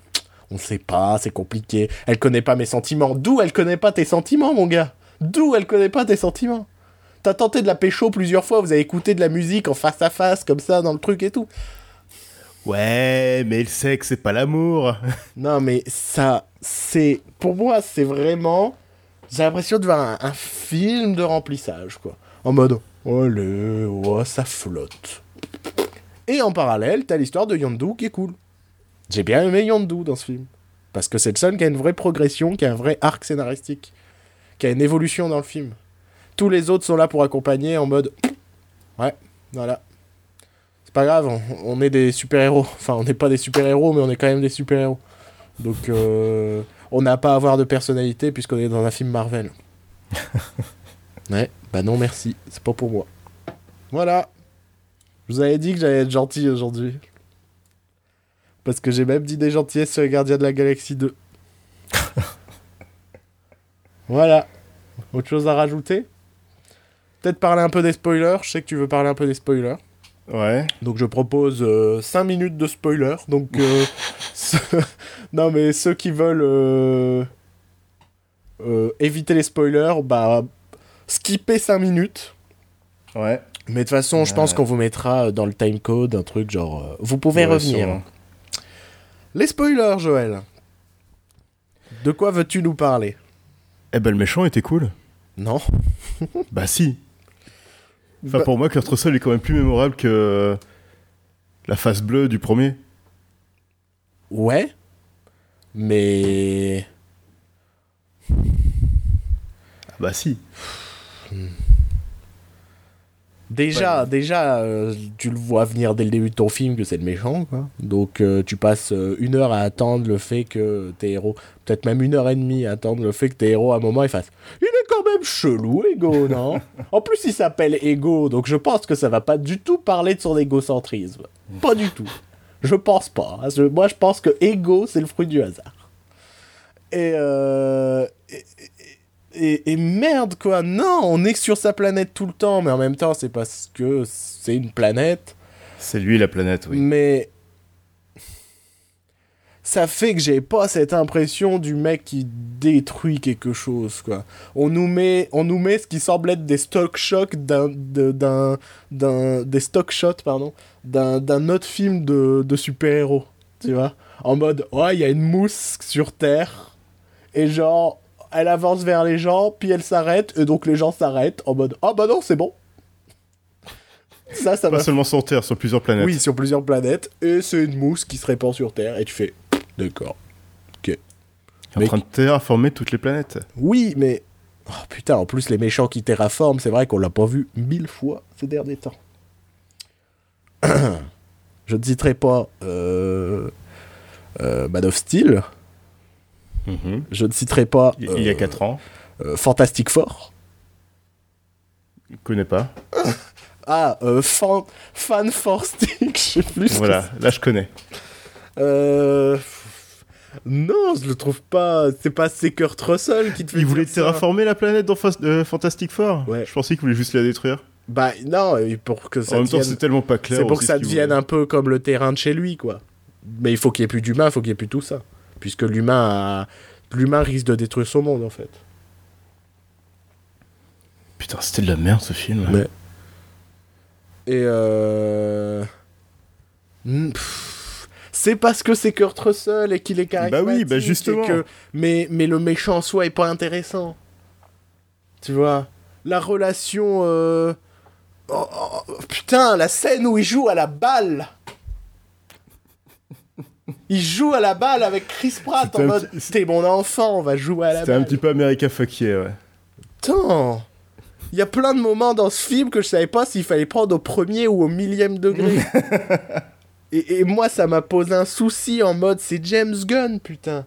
on sait pas, c'est compliqué. Elle connaît pas mes sentiments. D'où elle connaît pas tes sentiments, mon gars? D'où elle connaît pas tes sentiments? T'as tenté de la pécho plusieurs fois, vous avez écouté de la musique en face à face, comme ça, dans le truc et tout. Ouais, mais il sait que c'est pas l'amour. Non, mais ça, c'est. Pour moi, c'est vraiment. J'ai l'impression de voir un, film de remplissage, quoi. En mode. Oh, le. Ça flotte. Et en parallèle, t'as l'histoire de Yondu qui est cool. J'ai bien aimé Yondu dans ce film. Parce que c'est le seul qui a une vraie progression, qui a un vrai arc scénaristique. Qui a une évolution dans le film. Tous les autres sont là pour accompagner en mode. Ouais, voilà. C'est pas grave, on, on est des super-héros. Enfin, on n'est pas des super-héros, mais on est quand même des super-héros. Donc, euh, on n'a pas à avoir de personnalité puisqu'on est dans un film Marvel. ouais, bah non, merci. C'est pas pour moi. Voilà. Je vous avais dit que j'allais être gentil aujourd'hui. Parce que j'ai même dit des gentillesses sur les Gardiens de la Galaxie 2. voilà. Autre chose à rajouter? Peut-être parler un peu des spoilers. Je sais que tu veux parler un peu des spoilers. Ouais. Donc je propose 5 minutes de spoiler. Donc euh, non mais ceux qui veulent euh, euh, éviter les spoilers, bah skipper 5 minutes. Ouais. Mais de toute façon, je pense qu'on vous mettra dans le timecode un truc genre euh, vous pouvez Ouais, revenir. sûrement. Les spoilers, Joël. De quoi veux-tu nous parler? Eh ben, le méchant était cool. Non. Bah, si. Enfin, Bah- pour moi, Kurt Russell est quand même plus mémorable que la face bleue du premier. Ouais. Mais Ah bah, si. Déjà, déjà euh, tu le vois venir dès le début de ton film que c'est le méchant, quoi. Donc euh, tu passes euh, une heure à attendre le fait que tes héros, peut-être même une heure et demie à attendre le fait que tes héros à un moment ils fassent Il est quand même chelou, Ego, non? En plus, il s'appelle Ego, donc je pense que ça va pas du tout parler de son égocentrisme. Pas du tout. Je pense pas. Je- moi, je pense que Ego, c'est le fruit du hasard. Et, euh, et, et- et merde, quoi. Non, on est sur sa planète tout le temps, mais en même temps, c'est parce que c'est une planète. C'est lui la planète, oui. Mais ça fait que j'ai pas cette impression du mec qui détruit quelque chose, quoi. On nous met, on nous met ce qui semble être des stock shots d'un, d'un, d'un, des stock shots, pardon, d'un, d'un autre film de, de super-héros, tu vois. En mode, ouais, il y a une mousse sur Terre, et genre, elle avance vers les gens, puis elle s'arrête, et donc les gens s'arrêtent en mode, ah bah non, c'est bon, Ça, ça Pas seulement sur Terre, sur plusieurs planètes. Oui, sur plusieurs planètes. Et c'est une mousse qui se répand sur Terre. Et tu fais, d'accord. En Mais- train de terraformer toutes les planètes. Oui, mais. Oh putain, en plus, les méchants qui terraforment, c'est vrai qu'on l'a pas vu mille fois ces derniers temps. Je ne citerai pas euh, euh, Man of Steel. Mhm. Je ne citerai pas Il y a euh, 4 ans. euh, Fantastic Four. Je connais pas. Ah, euh, fan, fan for Stick, je sais plus. Voilà, là je connais. Euh... Non, je le trouve pas. C'est pas Kurt Russell qui te fait. Il voulait terraformer la planète dans euh, Fantastic Four Ouais. Je pensais qu'il voulait juste la détruire. Bah non, pour que ça en même temps, c'est tellement pas clair. C'est pour que ça devienne voulait. un peu comme le terrain de chez lui, quoi. Mais il faut qu'il y ait plus d'humains, il faut qu'il y ait plus tout ça. Puisque l'humain a... Risque de détruire son monde, en fait. Putain, c'était de la merde ce film. Mais- Et euh... hmm, C'est parce que c'est Kurt Russell et qu'il est charismatique. Bah oui, bah justement. que- Mais, mais le méchant en soi est pas intéressant. Tu vois La relation... euh, oh, oh, putain, la scène où il joue à la balle Il joue à la balle avec Chris Pratt C'était en mode petit- T'es mon enfant, on va jouer à la C'était balle. un petit peu America Fuck yeah, ouais. Putain Il y a plein de moments dans ce film que je savais pas s'il fallait prendre au premier ou au millième degré. et, et moi, ça m'a posé un souci en mode c'est James Gunn, putain.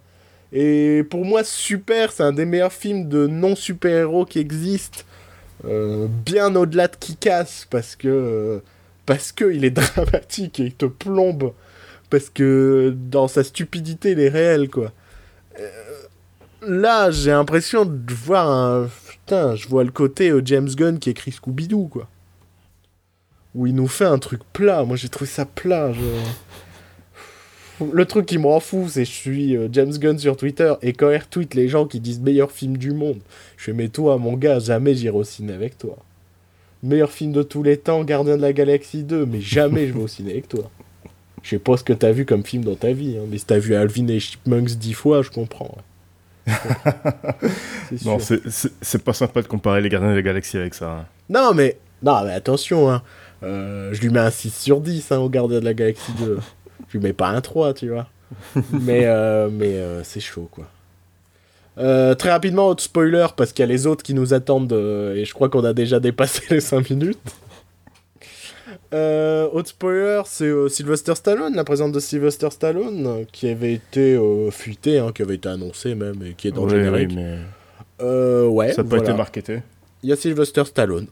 Et pour moi, Super, c'est un des meilleurs films de non-super-héros qui existent. Euh, bien au-delà de qui casse parce que euh, parce que il est dramatique et il te plombe parce que dans sa stupidité il est réel quoi. Euh, là j'ai l'impression de voir un putain je vois le côté euh, James Gunn qui écrit Scooby Doo quoi. Où il nous fait un truc plat. Moi j'ai trouvé ça plat le truc qui me rend fou c'est je suis euh, James Gunn sur Twitter et quand il retweet les gens qui disent meilleur film du monde je fais mais toi mon gars jamais j'irai au ciné avec toi. Meilleur film de tous les temps Gardien de la Galaxie 2 mais jamais je vais au ciné avec toi je sais pas ce que t'as vu comme film dans ta vie, hein, mais si t'as vu Alvin et Chipmunks dix fois, je comprends. ouais. Je comprends. C'est Non, c'est- pas sympa de comparer les Gardiens de la Galaxie avec ça. hein. Non, mais, non, mais attention, hein. Euh, je lui mets un 6 sur 10 hein, au Gardien de la Galaxie 2. je lui mets pas un 3, tu vois. mais euh, mais euh, c'est chaud, quoi. Euh, très rapidement, autre spoiler, parce qu'il y a les autres qui nous attendent, euh, et je crois qu'on a déjà dépassé les 5 minutes. Euh, autre spoiler, c'est euh, Sylvester Stallone, la présence de Sylvester Stallone, euh, qui avait été euh, fuité, hein, qui avait été annoncé même, et qui est dans le générique. oui, mais Euh, ouais, ça n'a pas été marketé. Il y a Sylvester Stallone.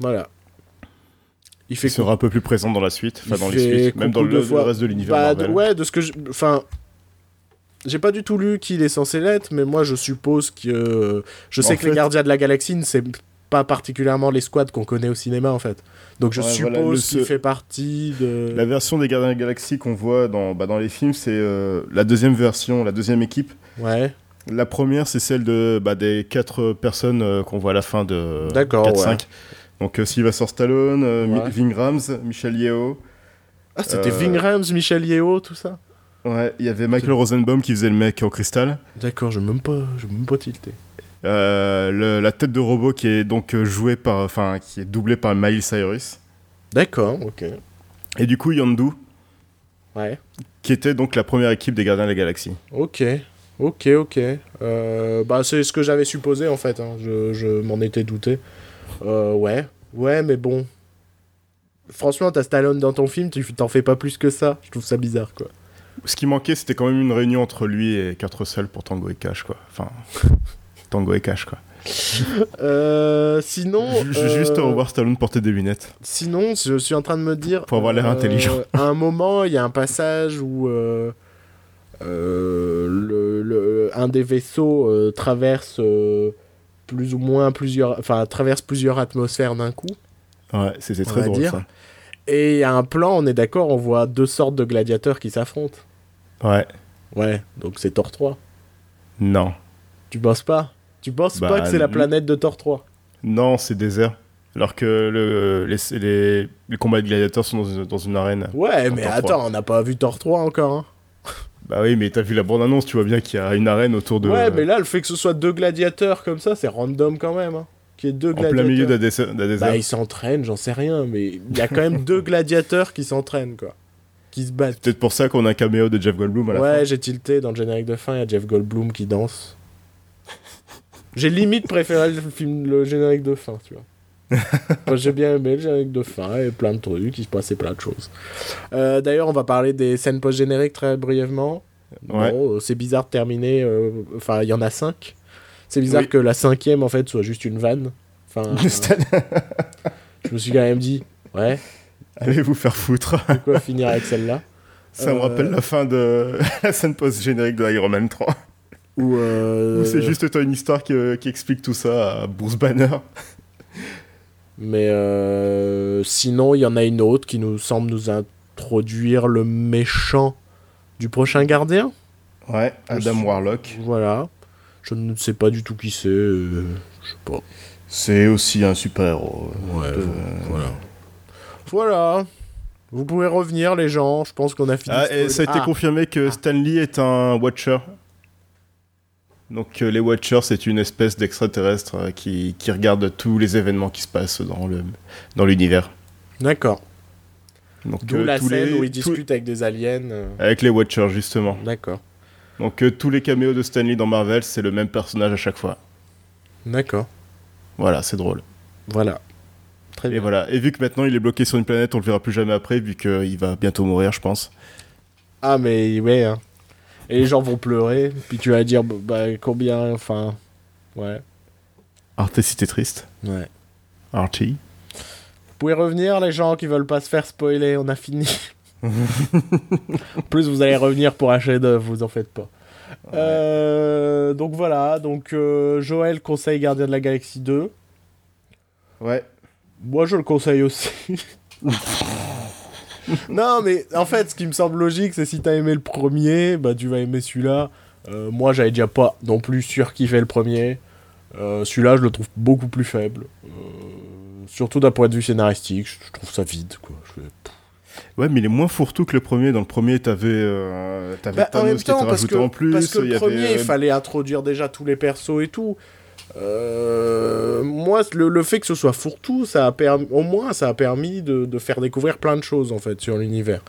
Voilà. Il fait Il sera un peu plus présent dans la suite, enfin dans fait les suites, même dans le, fois. le reste de l'univers Bah, ouais, de ce que je... Enfin... J'ai pas du tout lu qu'il est censé l'être, mais moi je suppose que... Je sais En que les Gardiens de la Galaxie, c'est pas particulièrement les squads qu'on connaît au cinéma en fait. Donc je Ouais, suppose voilà, le qu'il fait partie de... La version des Gardiens de la Galaxie qu'on voit dans, bah, dans les films, c'est euh, la deuxième version, la deuxième équipe. Ouais, La première, c'est celle de, bah, des quatre personnes euh, qu'on voit à la fin de D'accord, 4, ouais. 5. Donc euh, Sylvester Stallone, Ouais. Ving Rhames, Michel Yeo. Ah, c'était Ving Rhames, Michel Yeo, tout ça? Ouais, il y avait Michael Rosenbaum qui faisait le mec en cristal. D'accord, je même pas, je même pas tilté. Euh, le- la tête de robot qui est donc euh, jouée par, enfin, qui est doublée par Miley Cyrus. D'accord, ok. Et du coup, Yondu, Ouais. qui était donc la première équipe des Gardiens de la Galaxie. Ok, ok, ok. Euh, bah, c'est ce que j'avais supposé en fait. hein. Je, je m'en étais douté. Euh, ouais, ouais, mais bon. Franchement, t'as Stallone dans ton film, tu t'en fais pas plus que ça. Je trouve ça bizarre, quoi. Ce qui manquait, c'était quand même une réunion entre lui et Kurt Russell pour Tango et Cash, quoi. Enfin, Tango et Cash, quoi. Euh, sinon. Ju- euh, Juste revoir Stallone porter des lunettes. Sinon, je suis en train de me dire. Pour avoir l'air euh, intelligent. À un moment, il y a un passage où euh, euh, le, le- un des vaisseaux euh, traverse euh, plus ou moins plusieurs, enfin traverse plusieurs atmosphères d'un coup. Ouais, c'était très drôle, dire. ça. Et il y a un plan, on est d'accord, on voit deux sortes de gladiateurs qui s'affrontent. Ouais. Ouais, donc c'est Thor 3. Non. Tu penses pas? Tu penses Bah, pas que c'est la planète de Thor 3 Non, c'est désert. Alors que le, les, les, les combats de gladiateurs sont dans une, dans une arène. Ouais, mais attends, on n'a pas vu Thor 3 encore. hein. Bah oui, mais t'as vu la bande-annonce, tu vois bien qu'il y a une arène autour de... Ouais, mais là, le fait que ce soit deux gladiateurs comme ça, c'est random quand même. hein. qui est deux En gladiateurs. plein milieu d'un dés- d'un désert. Bah, ils s'entraînent, j'en sais rien, mais il y a quand même deux gladiateurs qui s'entraînent, quoi. Qui se battent. Peut-être pour ça qu'on a un caméo de Jeff Goldblum à la Ouais, fin. j'ai tilté dans le générique de fin, il y a Jeff Goldblum qui danse. J'ai limite préféré le, film, le générique de fin, tu vois. J'ai bien aimé le générique de fin et plein de trucs, il se passait plein de choses. Euh, D'ailleurs, on va parler des scènes post-génériques très brièvement. Ouais. Bon, euh, c'est bizarre de terminer. euh, Enfin, il y en a cinq. C'est bizarre Oui. que la cinquième, en fait, soit juste une vanne. Enfin, je me suis quand même dit, ouais, Allez vous faire foutre. pourquoi finir avec celle-là Ça me Euh, rappelle la fin de la scène post-générique de Iron Man 3. Ou euh, c'est juste Tony Stark qui, euh, qui explique tout ça à Bruce Banner. Mais euh, sinon, il y en a une autre qui nous semble nous introduire le méchant du prochain gardien. Ouais, Adam Warlock. Voilà. Je ne sais pas du tout qui c'est. euh, je sais pas. C'est aussi un super-héros. Ouais, voilà. Voilà. Vous pouvez revenir, les gens. Je pense qu'on a fini. Ah, et ça a été Ah, confirmé que Stan Lee est un Watcher. Donc euh, les Watchers, c'est une espèce d'extraterrestre euh, qui, qui regarde tous les événements qui se passent dans le dans l'univers. D'accord. Donc D'où euh, la tous scène les- où il tous- discute avec des aliens. euh, avec les Watchers justement. D'accord. Donc euh, tous les caméos de Stan Lee dans Marvel, c'est le même personnage à chaque fois. D'accord. Voilà, c'est drôle. Voilà. Très Et bien. voilà. Et vu que maintenant il est bloqué sur une planète, on le verra plus jamais après, vu qu'il va bientôt mourir, je pense. Ah, mais ouais. hein. Et les gens vont pleurer. Puis tu vas dire, bah, combien. Enfin. Ouais. Arte, si t'es triste. Ouais. Archie. Vous pouvez revenir, les gens qui veulent pas se faire spoiler, on a fini. en plus, vous allez revenir pour un chef-d'œuvre, vous en faites pas. Euh, donc voilà, donc euh, Joël conseille Gardien de la Galaxie 2. Ouais. Moi, je le conseille aussi. non, mais en fait, ce qui me semble logique, c'est si t'as aimé le premier, bah tu vas aimer celui-là. Euh, moi, j'avais déjà pas non plus surkiffé le premier. Euh, celui-là, je le trouve beaucoup plus faible. Euh, surtout d'un point de vue scénaristique, je trouve ça vide, quoi. Je Ouais, mais il est moins fourre-tout que le premier. Dans le premier, t'avais euh, t'avais Bah, en même qui était rajouté que, en plus. parce que le avait, premier, il fallait introduire déjà tous les persos et tout. Euh, moi, le, le fait que ce soit fourre-tout, ça a permis, au moins, ça a permis de, de faire découvrir plein de choses, en fait, sur l'univers.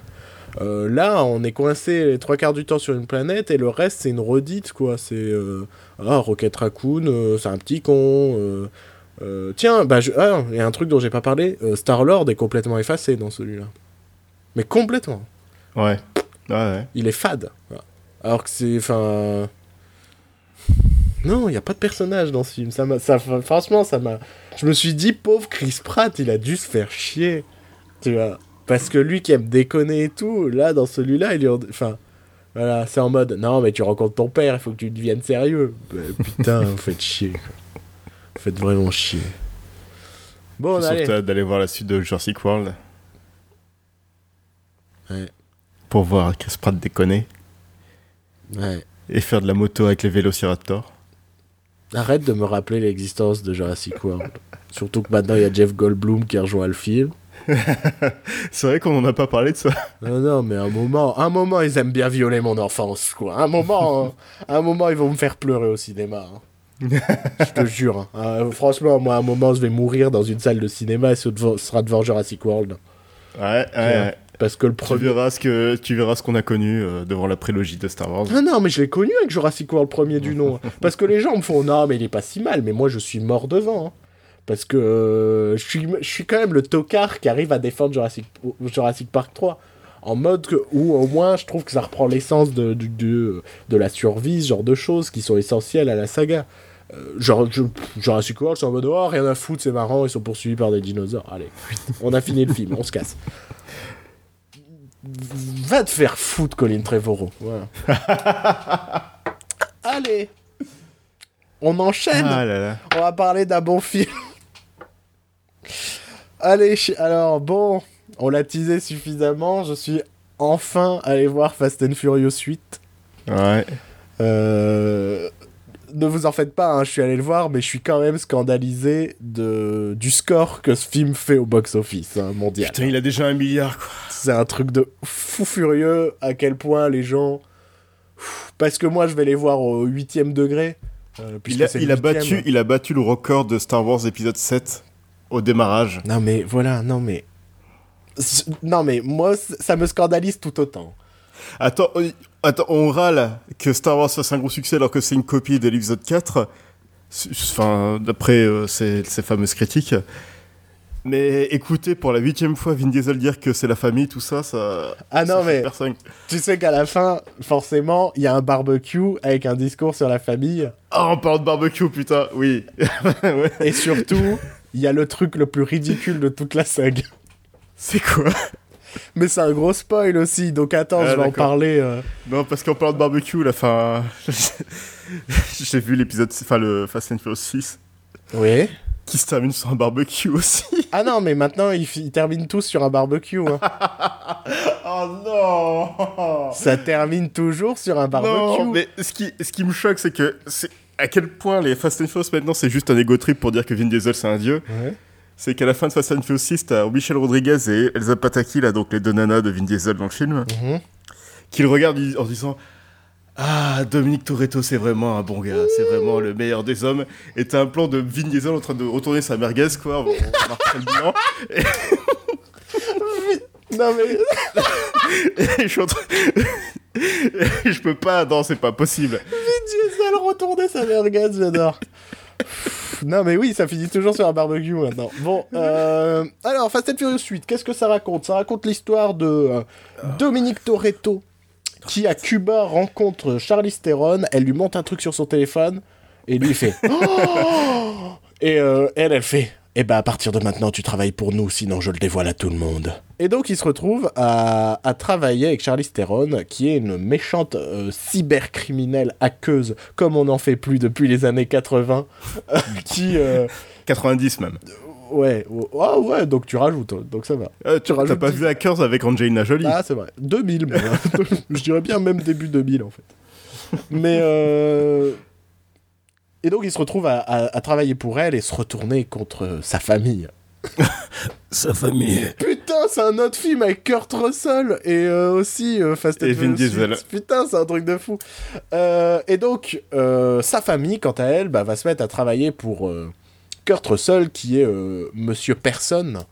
Euh, là, on est coincé les trois quarts du temps sur une planète et le reste, c'est une redite, quoi. C'est. euh, ah, Rocket Raccoon, c'est un petit con. tiens, bah, ah, il y a un truc dont j'ai pas parlé. euh, Star-Lord est complètement effacé dans celui-là. Mais complètement Ouais. Ouais, ouais. il est fade. Voilà. Alors que c'est. Enfin. Non, il n'y a pas de personnage dans ce film. Ça m'a, ça, franchement, ça m'a. Je me suis dit, pauvre Chris Pratt, il a dû se faire chier. Tu vois. Parce que lui qui aime déconner et tout, là, dans celui-là, il est. en- Enfin. Voilà, c'est en mode, non, mais tu rencontres ton père, il faut que tu deviennes sérieux. Bah, putain, vous faites chier. Vous faites vraiment chier. Bon, Je allez. suis d'aller voir la suite de Jurassic World. Ouais. Pour voir Chris Pratt déconner. Ouais. Et faire de la moto avec les vélociraptors. Arrête de me rappeler l'existence de Jurassic World. Surtout que maintenant il y a Jeff Goldblum qui rejoint le film. C'est vrai qu'on en a pas parlé de ça. Non, non, mais un moment, un moment ils aiment bien violer mon enfance, quoi. Un moment, hein, un moment ils vont me faire pleurer au cinéma. hein. je te jure. hein. Euh, franchement, moi, à un moment, je vais mourir dans une salle de cinéma et ce devant- sera devant Jurassic World. Ouais, ouais, ouais. Parce que le Tu premier. verras ce que tu verras ce qu'on a connu euh, devant la prélogie de Star Wars. Ah non, mais je l'ai connu avec Jurassic World premier du nom. hein. Parce que les gens me font non, mais il est pas si mal. Mais moi, je suis mort devant. hein. Parce que euh, je, suis, je suis quand même le tocard qui arrive à défendre Jurassic, Jurassic Park 3. En mode que, où au moins je trouve que ça reprend l'essence de, de, de la survie, ce genre de choses qui sont essentielles à la saga. Euh, genre, je, Jurassic World, je suis en mode oh, rien à foutre, c'est marrant, ils sont poursuivis par des dinosaures. Allez, on a fini le film, on se casse. Va te faire foutre, Colin Trevorrow. Voilà. Allez, on enchaîne. Ah là là. On va parler d'un bon film. Allez, alors bon, on l'a teasé suffisamment. Je suis enfin allé voir Fast and Furious 8. Ouais. Euh, Ne vous en faites pas, hein, je suis allé le voir, mais je suis quand même scandalisé de... du score que ce film fait au box-office hein, mondial. Putain, il a déjà un milliard, quoi. C'est un truc de fou furieux à quel point les gens. Parce que moi, je vais les voir au huitième degré. il, a, il, a battu, il a battu le record de Star Wars épisode 7 au démarrage. Non mais voilà, non mais... Non mais moi, ça me scandalise tout autant. Attends, attends, on râle que Star Wars fasse un gros succès alors que c'est une copie de l'épisode 4. Enfin, d'après euh, ces, ces, fameuses critiques. Mais écoutez, pour la huitième fois, Vin Diesel dire que c'est la famille, tout ça, ça. Ah non, mais. Tu sais qu'à la fin, forcément, il y a un barbecue avec un discours sur la famille. Ah, on parle de barbecue, putain, oui. Et surtout, il y a le truc le plus ridicule de toute la saga. C'est quoi? Mais c'est un gros spoil aussi, donc attends, ah, je vais en parler. Euh. Non, parce qu'en parlant de barbecue, la fin. J'ai vu l'épisode, enfin le Fast and Furious 6. Oui. Qui se termine sur un barbecue aussi. Ah non, mais maintenant ils, terminent tous sur un barbecue. Hein. oh non Ça termine toujours sur un barbecue. Non, mais ce qui, ce qui me choque, c'est que c'est à quel point les Fast and Furious maintenant c'est juste un ego trip pour dire que Vin Diesel c'est un dieu. Ouais c'est qu'à la fin de Fast and Furious 6, t'as Michel Rodriguez et Elsa Pataki, là, donc les deux nanas de Vin Diesel dans le film, qui le regardent en disant Ah, Dominique Toretto, c'est vraiment un bon gars, c'est vraiment le meilleur des hommes. Et t'as un plan de Vin Diesel en train de retourner sa merguez, quoi, on, le bilan. Non mais. je peux pas, non, c'est pas possible. Vin Diesel retourner sa merguez, j'adore. Non, mais oui, ça finit toujours sur un barbecue maintenant. Bon, euh, alors, Fast and Furious 8, qu'est-ce que ça raconte? Ça raconte l'histoire de euh, Dominique Toretto qui, à Cuba, rencontre Charlie Theron. Elle lui monte un truc sur son téléphone et lui fait oh Et euh, elle, elle fait eh ben à partir de maintenant tu travailles pour nous, sinon je le dévoile à tout le monde. Et donc il se retrouve à, travailler avec Charlie Theron, qui est une méchante euh, cybercriminelle hackeuse, comme on n'en fait plus depuis les années 80, qui... 90 euh, même. Ouais, ah ouais, donc tu rajoutes, donc ça va. Euh, tu T'as pas vu Hackers avec Angelina Jolie? Ah, c'est vrai. 2000, je dirais bien même début 2000 en fait. Mais et donc il se retrouve à, travailler pour elle et se retourner contre sa famille. Sa famille. Putain, c'est un autre film avec Kurt Russell et euh, aussi euh, Fast and Furious. Putain, c'est un truc de fou. Euh, et donc sa famille, quant à elle, bah, va se mettre à travailler pour Kurt Russell, qui est Monsieur Personne,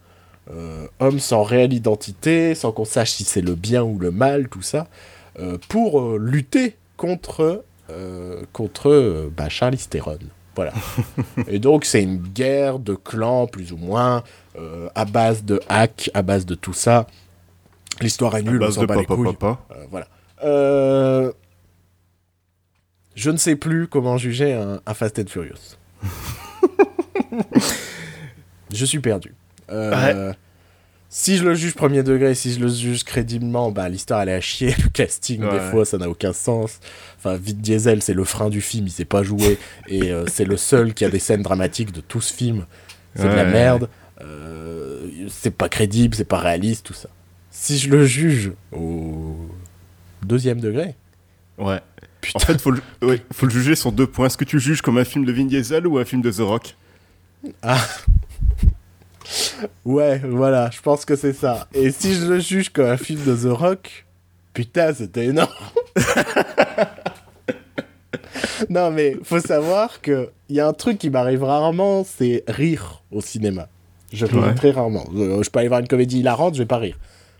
homme sans réelle identité, sans qu'on sache si c'est le bien ou le mal, tout ça, pour lutter contre euh, contre euh, bah, Charlie Theron. Voilà. et donc, c'est une guerre de clans, plus ou moins, euh, à base de hacks, à base de tout ça. L'histoire est nulle, on s'en bat les couilles. voilà. Je ne sais plus comment juger un, Fast and Furious. je suis perdu. Ouais. Si je le juge premier degré, si je le juge crédiblement, bah l'histoire elle est à chier, le casting des fois ça n'a aucun sens. Enfin, Vite Diesel c'est le frein du film, il sait pas jouer et euh, c'est le seul qui a des scènes dramatiques de tout ce film. C'est de la merde, euh, c'est pas crédible, c'est pas réaliste, tout ça. Si je le juge au deuxième degré. Ouais. En fait, faut le, faut le juger sur deux points. Est-ce que tu juges comme un film de Vin Diesel ou un film de The Rock? Ah Ouais, voilà, je pense que c'est ça. Et si je le juge comme un film de The Rock, putain, c'était énorme. non, mais faut savoir que il y a un truc qui m'arrive rarement, c'est rire au cinéma. Je ris très rarement. Je, peux aller voir une comédie hilarante, je vais pas rire.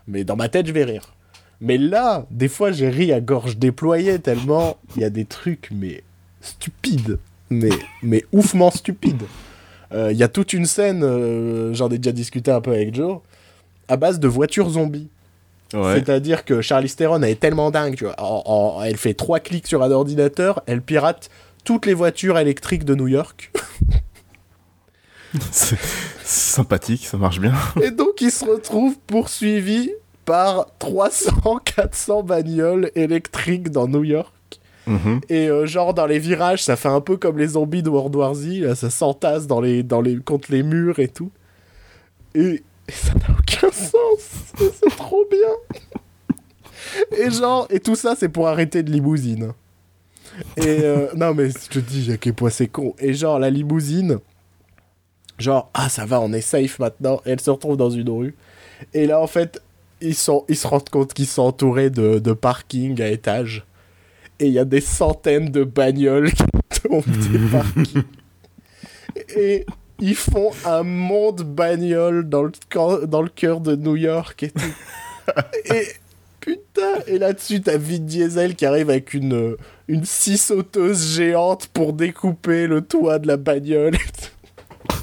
Mais dans ma tête, je vais rire. Mais là, des fois, j'ai ri à gorge déployée tellement il y a des trucs, mais stupides. Mais, mais oufement stupides. Il euh, y a toute une scène, euh, j'en ai déjà discuté un peu avec Joe, à base de voitures zombies. C'est-à-dire que Charlie Theron est tellement dingue, tu vois. elle fait trois clics sur un ordinateur, elle pirate toutes les voitures électriques de New York. C'est sympathique, ça marche bien. Et donc il se retrouve poursuivi par 300, 400 bagnoles électriques dans New York. Mhm. Et euh, genre dans les virages, ça fait un peu comme les zombies de World War Z, là, ça s'entasse dans les, dans les, contre les murs et tout. Et, ça n'a aucun sens. c'est trop bien. et genre, et tout ça, c'est pour arrêter de limousine. Et euh, non, mais je te dis, à quel point c'est con. Et genre, la limousine, genre, ah, ça va, on est safe maintenant. Et elle se retrouve dans une rue. Et là, en fait, ils, sont, ils se rendent compte qu'ils sont entourés de, de parking à étage et il y a des centaines de bagnoles qui qui. Et ils font un monde bagnole dans le, dans le cœur de New York et tout. et putain, et là-dessus, t'as Vin Diesel qui arrive avec une, une scie sauteuse géante pour découper le toit de la bagnole et tout.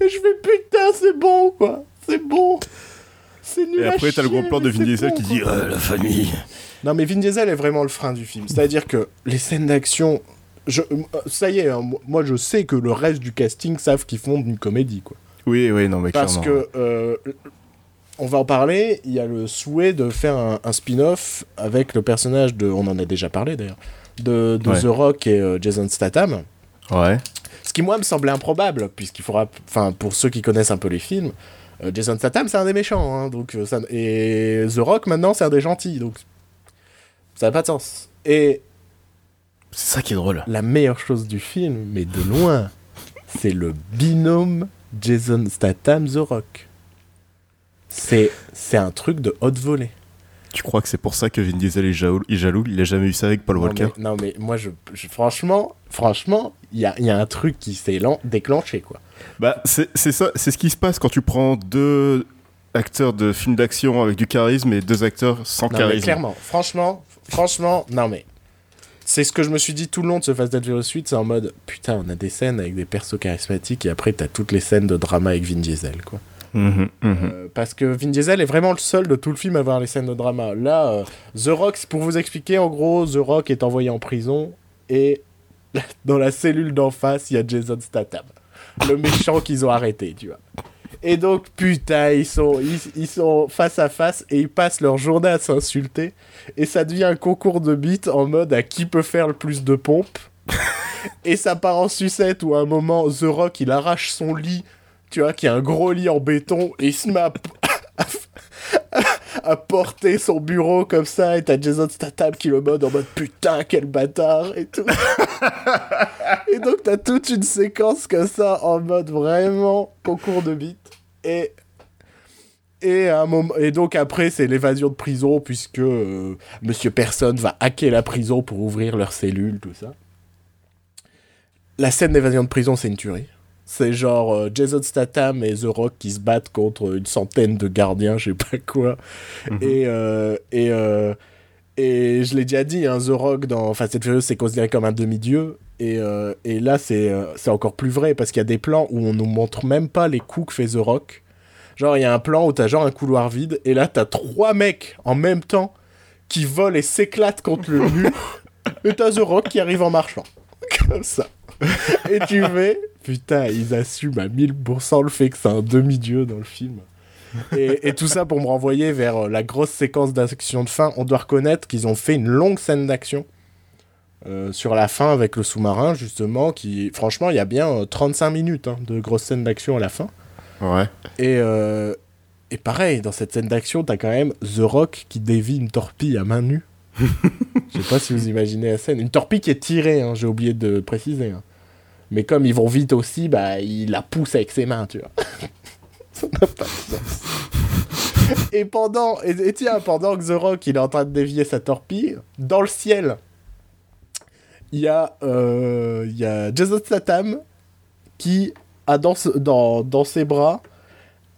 Et je fais putain, c'est bon quoi, c'est bon. C'est nul. Et après, t'as le gros plan de Vin Diesel qui dit euh, la famille. Non, mais Vin Diesel est vraiment le frein du film. C'est-à-dire que les scènes d'action. Je, ça y est, hein, moi je sais que le reste du casting savent qu'ils font une comédie, quoi. Oui, oui, non, mais Parce que, euh, on va en parler, il y a le souhait de faire un, spin-off avec le personnage de, on en a déjà parlé d'ailleurs, de, The Rock et euh, Jason Statham. Ouais. Ce qui, moi, me semblait improbable, puisqu'il faudra, enfin, pour ceux qui connaissent un peu les films, euh, Jason Statham, c'est un des méchants, hein, donc, ça, et The Rock, maintenant, c'est un des gentils, donc ça n'a pas de sens. Et c'est ça qui est drôle. La meilleure chose du film, mais de loin, c'est le binôme Jason Statham The Rock. C'est c'est un truc de haute volée. Tu crois que c'est pour ça que Vin Diesel est jaloux Il, jaloux, il a jamais eu ça avec Paul Walker Non mais moi je, franchement franchement il y a, y a, un truc qui s'est déclenché quoi. Bah c'est ça c'est ce qui se passe quand tu prends deux acteurs de films d'action avec du charisme et deux acteurs sans non, charisme. Mais clairement franchement franchement non mais c'est ce que je me suis dit tout le long de ce Fast and Furious 8, c'est en mode putain, on a des scènes avec des persos charismatiques et après t'as toutes les scènes de drama avec Vin Diesel quoi. Mhm, mhm. Euh, parce que Vin Diesel est vraiment le seul de tout le film à avoir les scènes de drama. Là, euh, The Rock, pour vous expliquer, en gros, The Rock est envoyé en prison et dans la cellule d'en face, il y a Jason Statham, le méchant qu'ils ont arrêté, tu vois. Et donc, putain, ils sont, ils, sont face à face et ils passent leur journée à s'insulter. Et ça devient un concours de beats en mode à qui peut faire le plus de pompes. et ça part en sucette où à un moment, The Rock, il arrache son lit tu vois, qui a un gros lit en béton, et il se met à, porter son bureau comme ça, et t'as Jason Statham qui le mode en mode putain, quel bâtard, et tout. et donc t'as toute une séquence comme ça, en mode vraiment concours de beat. Et et, un moment, et donc après, c'est l'évasion de prison, puisque euh, Monsieur Personne va hacker la prison pour ouvrir leurs cellules, tout ça. La scène d'évasion de prison, c'est une tuerie. C'est genre euh, Jason Statham et The Rock qui se battent contre une centaine de gardiens, je sais pas quoi. Mhm. Et, euh, et, euh, et je l'ai déjà dit, hein, The Rock dans Fast and Furious, c'est considéré comme un demi-dieu. Et, et là, c'est encore plus vrai parce qu'il y a des plans où on nous montre même pas les coups que fait The Rock. Genre, il y a un plan où t'as genre un couloir vide et là, t'as trois mecs en même temps qui volent et s'éclatent contre le mur. et t'as The Rock qui arrive en marchant. Comme ça. et tu fais, putain, ils assument à 1000% le fait que c'est un demi-dieu dans le film. Et, tout ça pour me renvoyer vers euh, la grosse séquence d'action de fin. On doit reconnaître qu'ils ont fait une longue scène d'action euh, sur la fin avec le sous-marin, justement. Qui, franchement, il y a bien 35 euh, minutes hein, de grosse scène d'action à la fin. Ouais. Et, et pareil, dans cette scène d'action, t'as quand même The Rock qui dévie une torpille à main nue. Je sais pas si vous imaginez la scène. Une torpille qui est tirée, hein, j'ai oublié de préciser. Hein. Mais comme ils vont vite aussi, bah, il la pousse avec ses mains, tu vois. Ça n'a pas de sens. et pendant, et, tiens, pendant que The Rock il est en train de dévier sa torpille, dans le ciel, il y a, euh, il y a Jason Statham qui a dans, dans, dans ses bras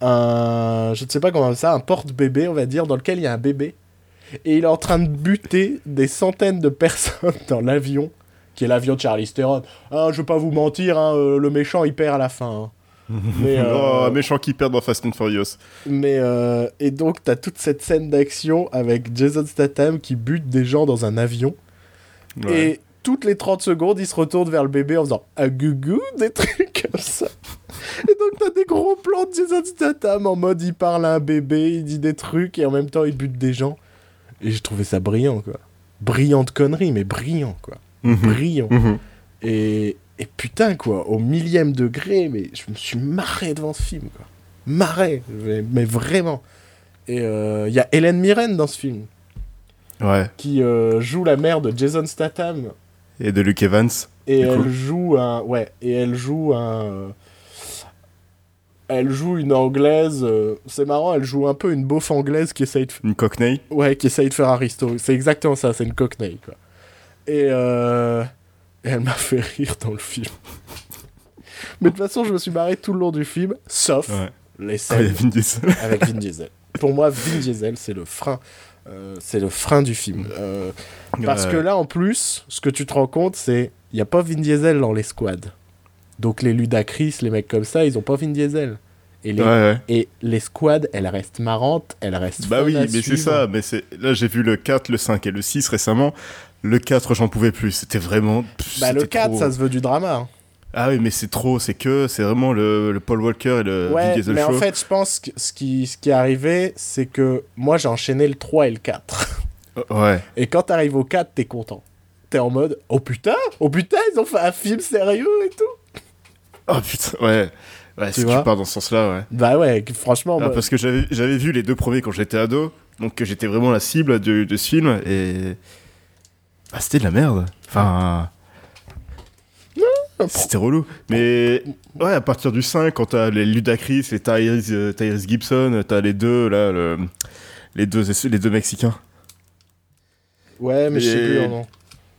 un, je ne sais pas comment ça, un porte-bébé, on va dire, dans lequel il y a un bébé. Et il est en train de buter des centaines de personnes dans l'avion qui est l'avion de Charlie Theron. Ah, je vais pas vous mentir, hein, euh, le méchant il perd à la fin. Hein. Mais, euh, oh, méchant qui perd dans Fast and Furious. Mais euh, et donc t'as toute cette scène d'action avec Jason Statham qui bute des gens dans un avion. Et toutes les 30 secondes, il se retourne vers le bébé en faisant un gougou, des trucs comme ça. Et donc t'as des gros plans de Jason Statham en mode il parle à un bébé, il dit des trucs et en même temps il bute des gens. Et j'ai trouvé ça brillant quoi. Brillante connerie, mais brillant quoi. Mhm. brillant. Mhm. Et, et, putain, quoi, au millième degré, mais je me suis marré devant ce film, quoi. Marré, mais, vraiment. Et il euh, y a Hélène Mirren dans ce film. Ouais. Qui euh, joue la mère de Jason Statham. Et de Luke Evans. Et elle joue un. Ouais, et elle joue un. Elle joue une anglaise. Euh, c'est marrant, elle joue un peu une beauf anglaise qui essaye de. Une cockney Ouais, qui essaye de faire Aristo. C'est exactement ça, c'est une cockney, quoi. Et, euh, Et elle m'a fait rire dans le film. Mais de toute façon, je me suis marré tout le long du film, sauf les scènes Vin Diesel. avec Vin Diesel. Pour moi, Vin Diesel, c'est le frein. Euh, c'est le frein du film. Euh, parce que là, en plus, ce que tu te rends compte, c'est il n'y a pas Vin Diesel dans les squads. Donc les Ludacris, les mecs comme ça, ils ont pas Vin Diesel. Et les, et les squads, elles restent marrantes, elles restent Bah oui, mais c'est ça. Mais c'est là, j'ai vu le 4, le 5 et le 6 récemment. Le 4, j'en pouvais plus. C'était vraiment. Bah le 4, ça se veut du drama. Hein. Ah oui, mais c'est trop, c'est que, c'est vraiment le, Paul Walker et le ouais, mais en fait, je pense que ce qui, ce qui est arrivé, c'est que moi, j'ai enchaîné le 3 et le 4. ouais. Et quand t'arrives au 4, t'es content. T'es en mode, oh putain, oh putain, ils ont fait un film sérieux et tout. Oh putain, ouais. Ouais, si tu pars dans ce sens-là, ouais. Bah ouais, franchement. Ah, Parce que j'avais vu les deux premiers quand j'étais ado, donc j'étais vraiment la cible de, de ce film, et. Ah, c'était de la merde. Enfin. C'était relou. Mais ouais, à partir du 5, quand t'as les Ludacris, les Tyrese, euh, Tyrese Gibson, t'as les deux, là, les, deux, les deux Mexicains. Ouais, mais je sais plus non.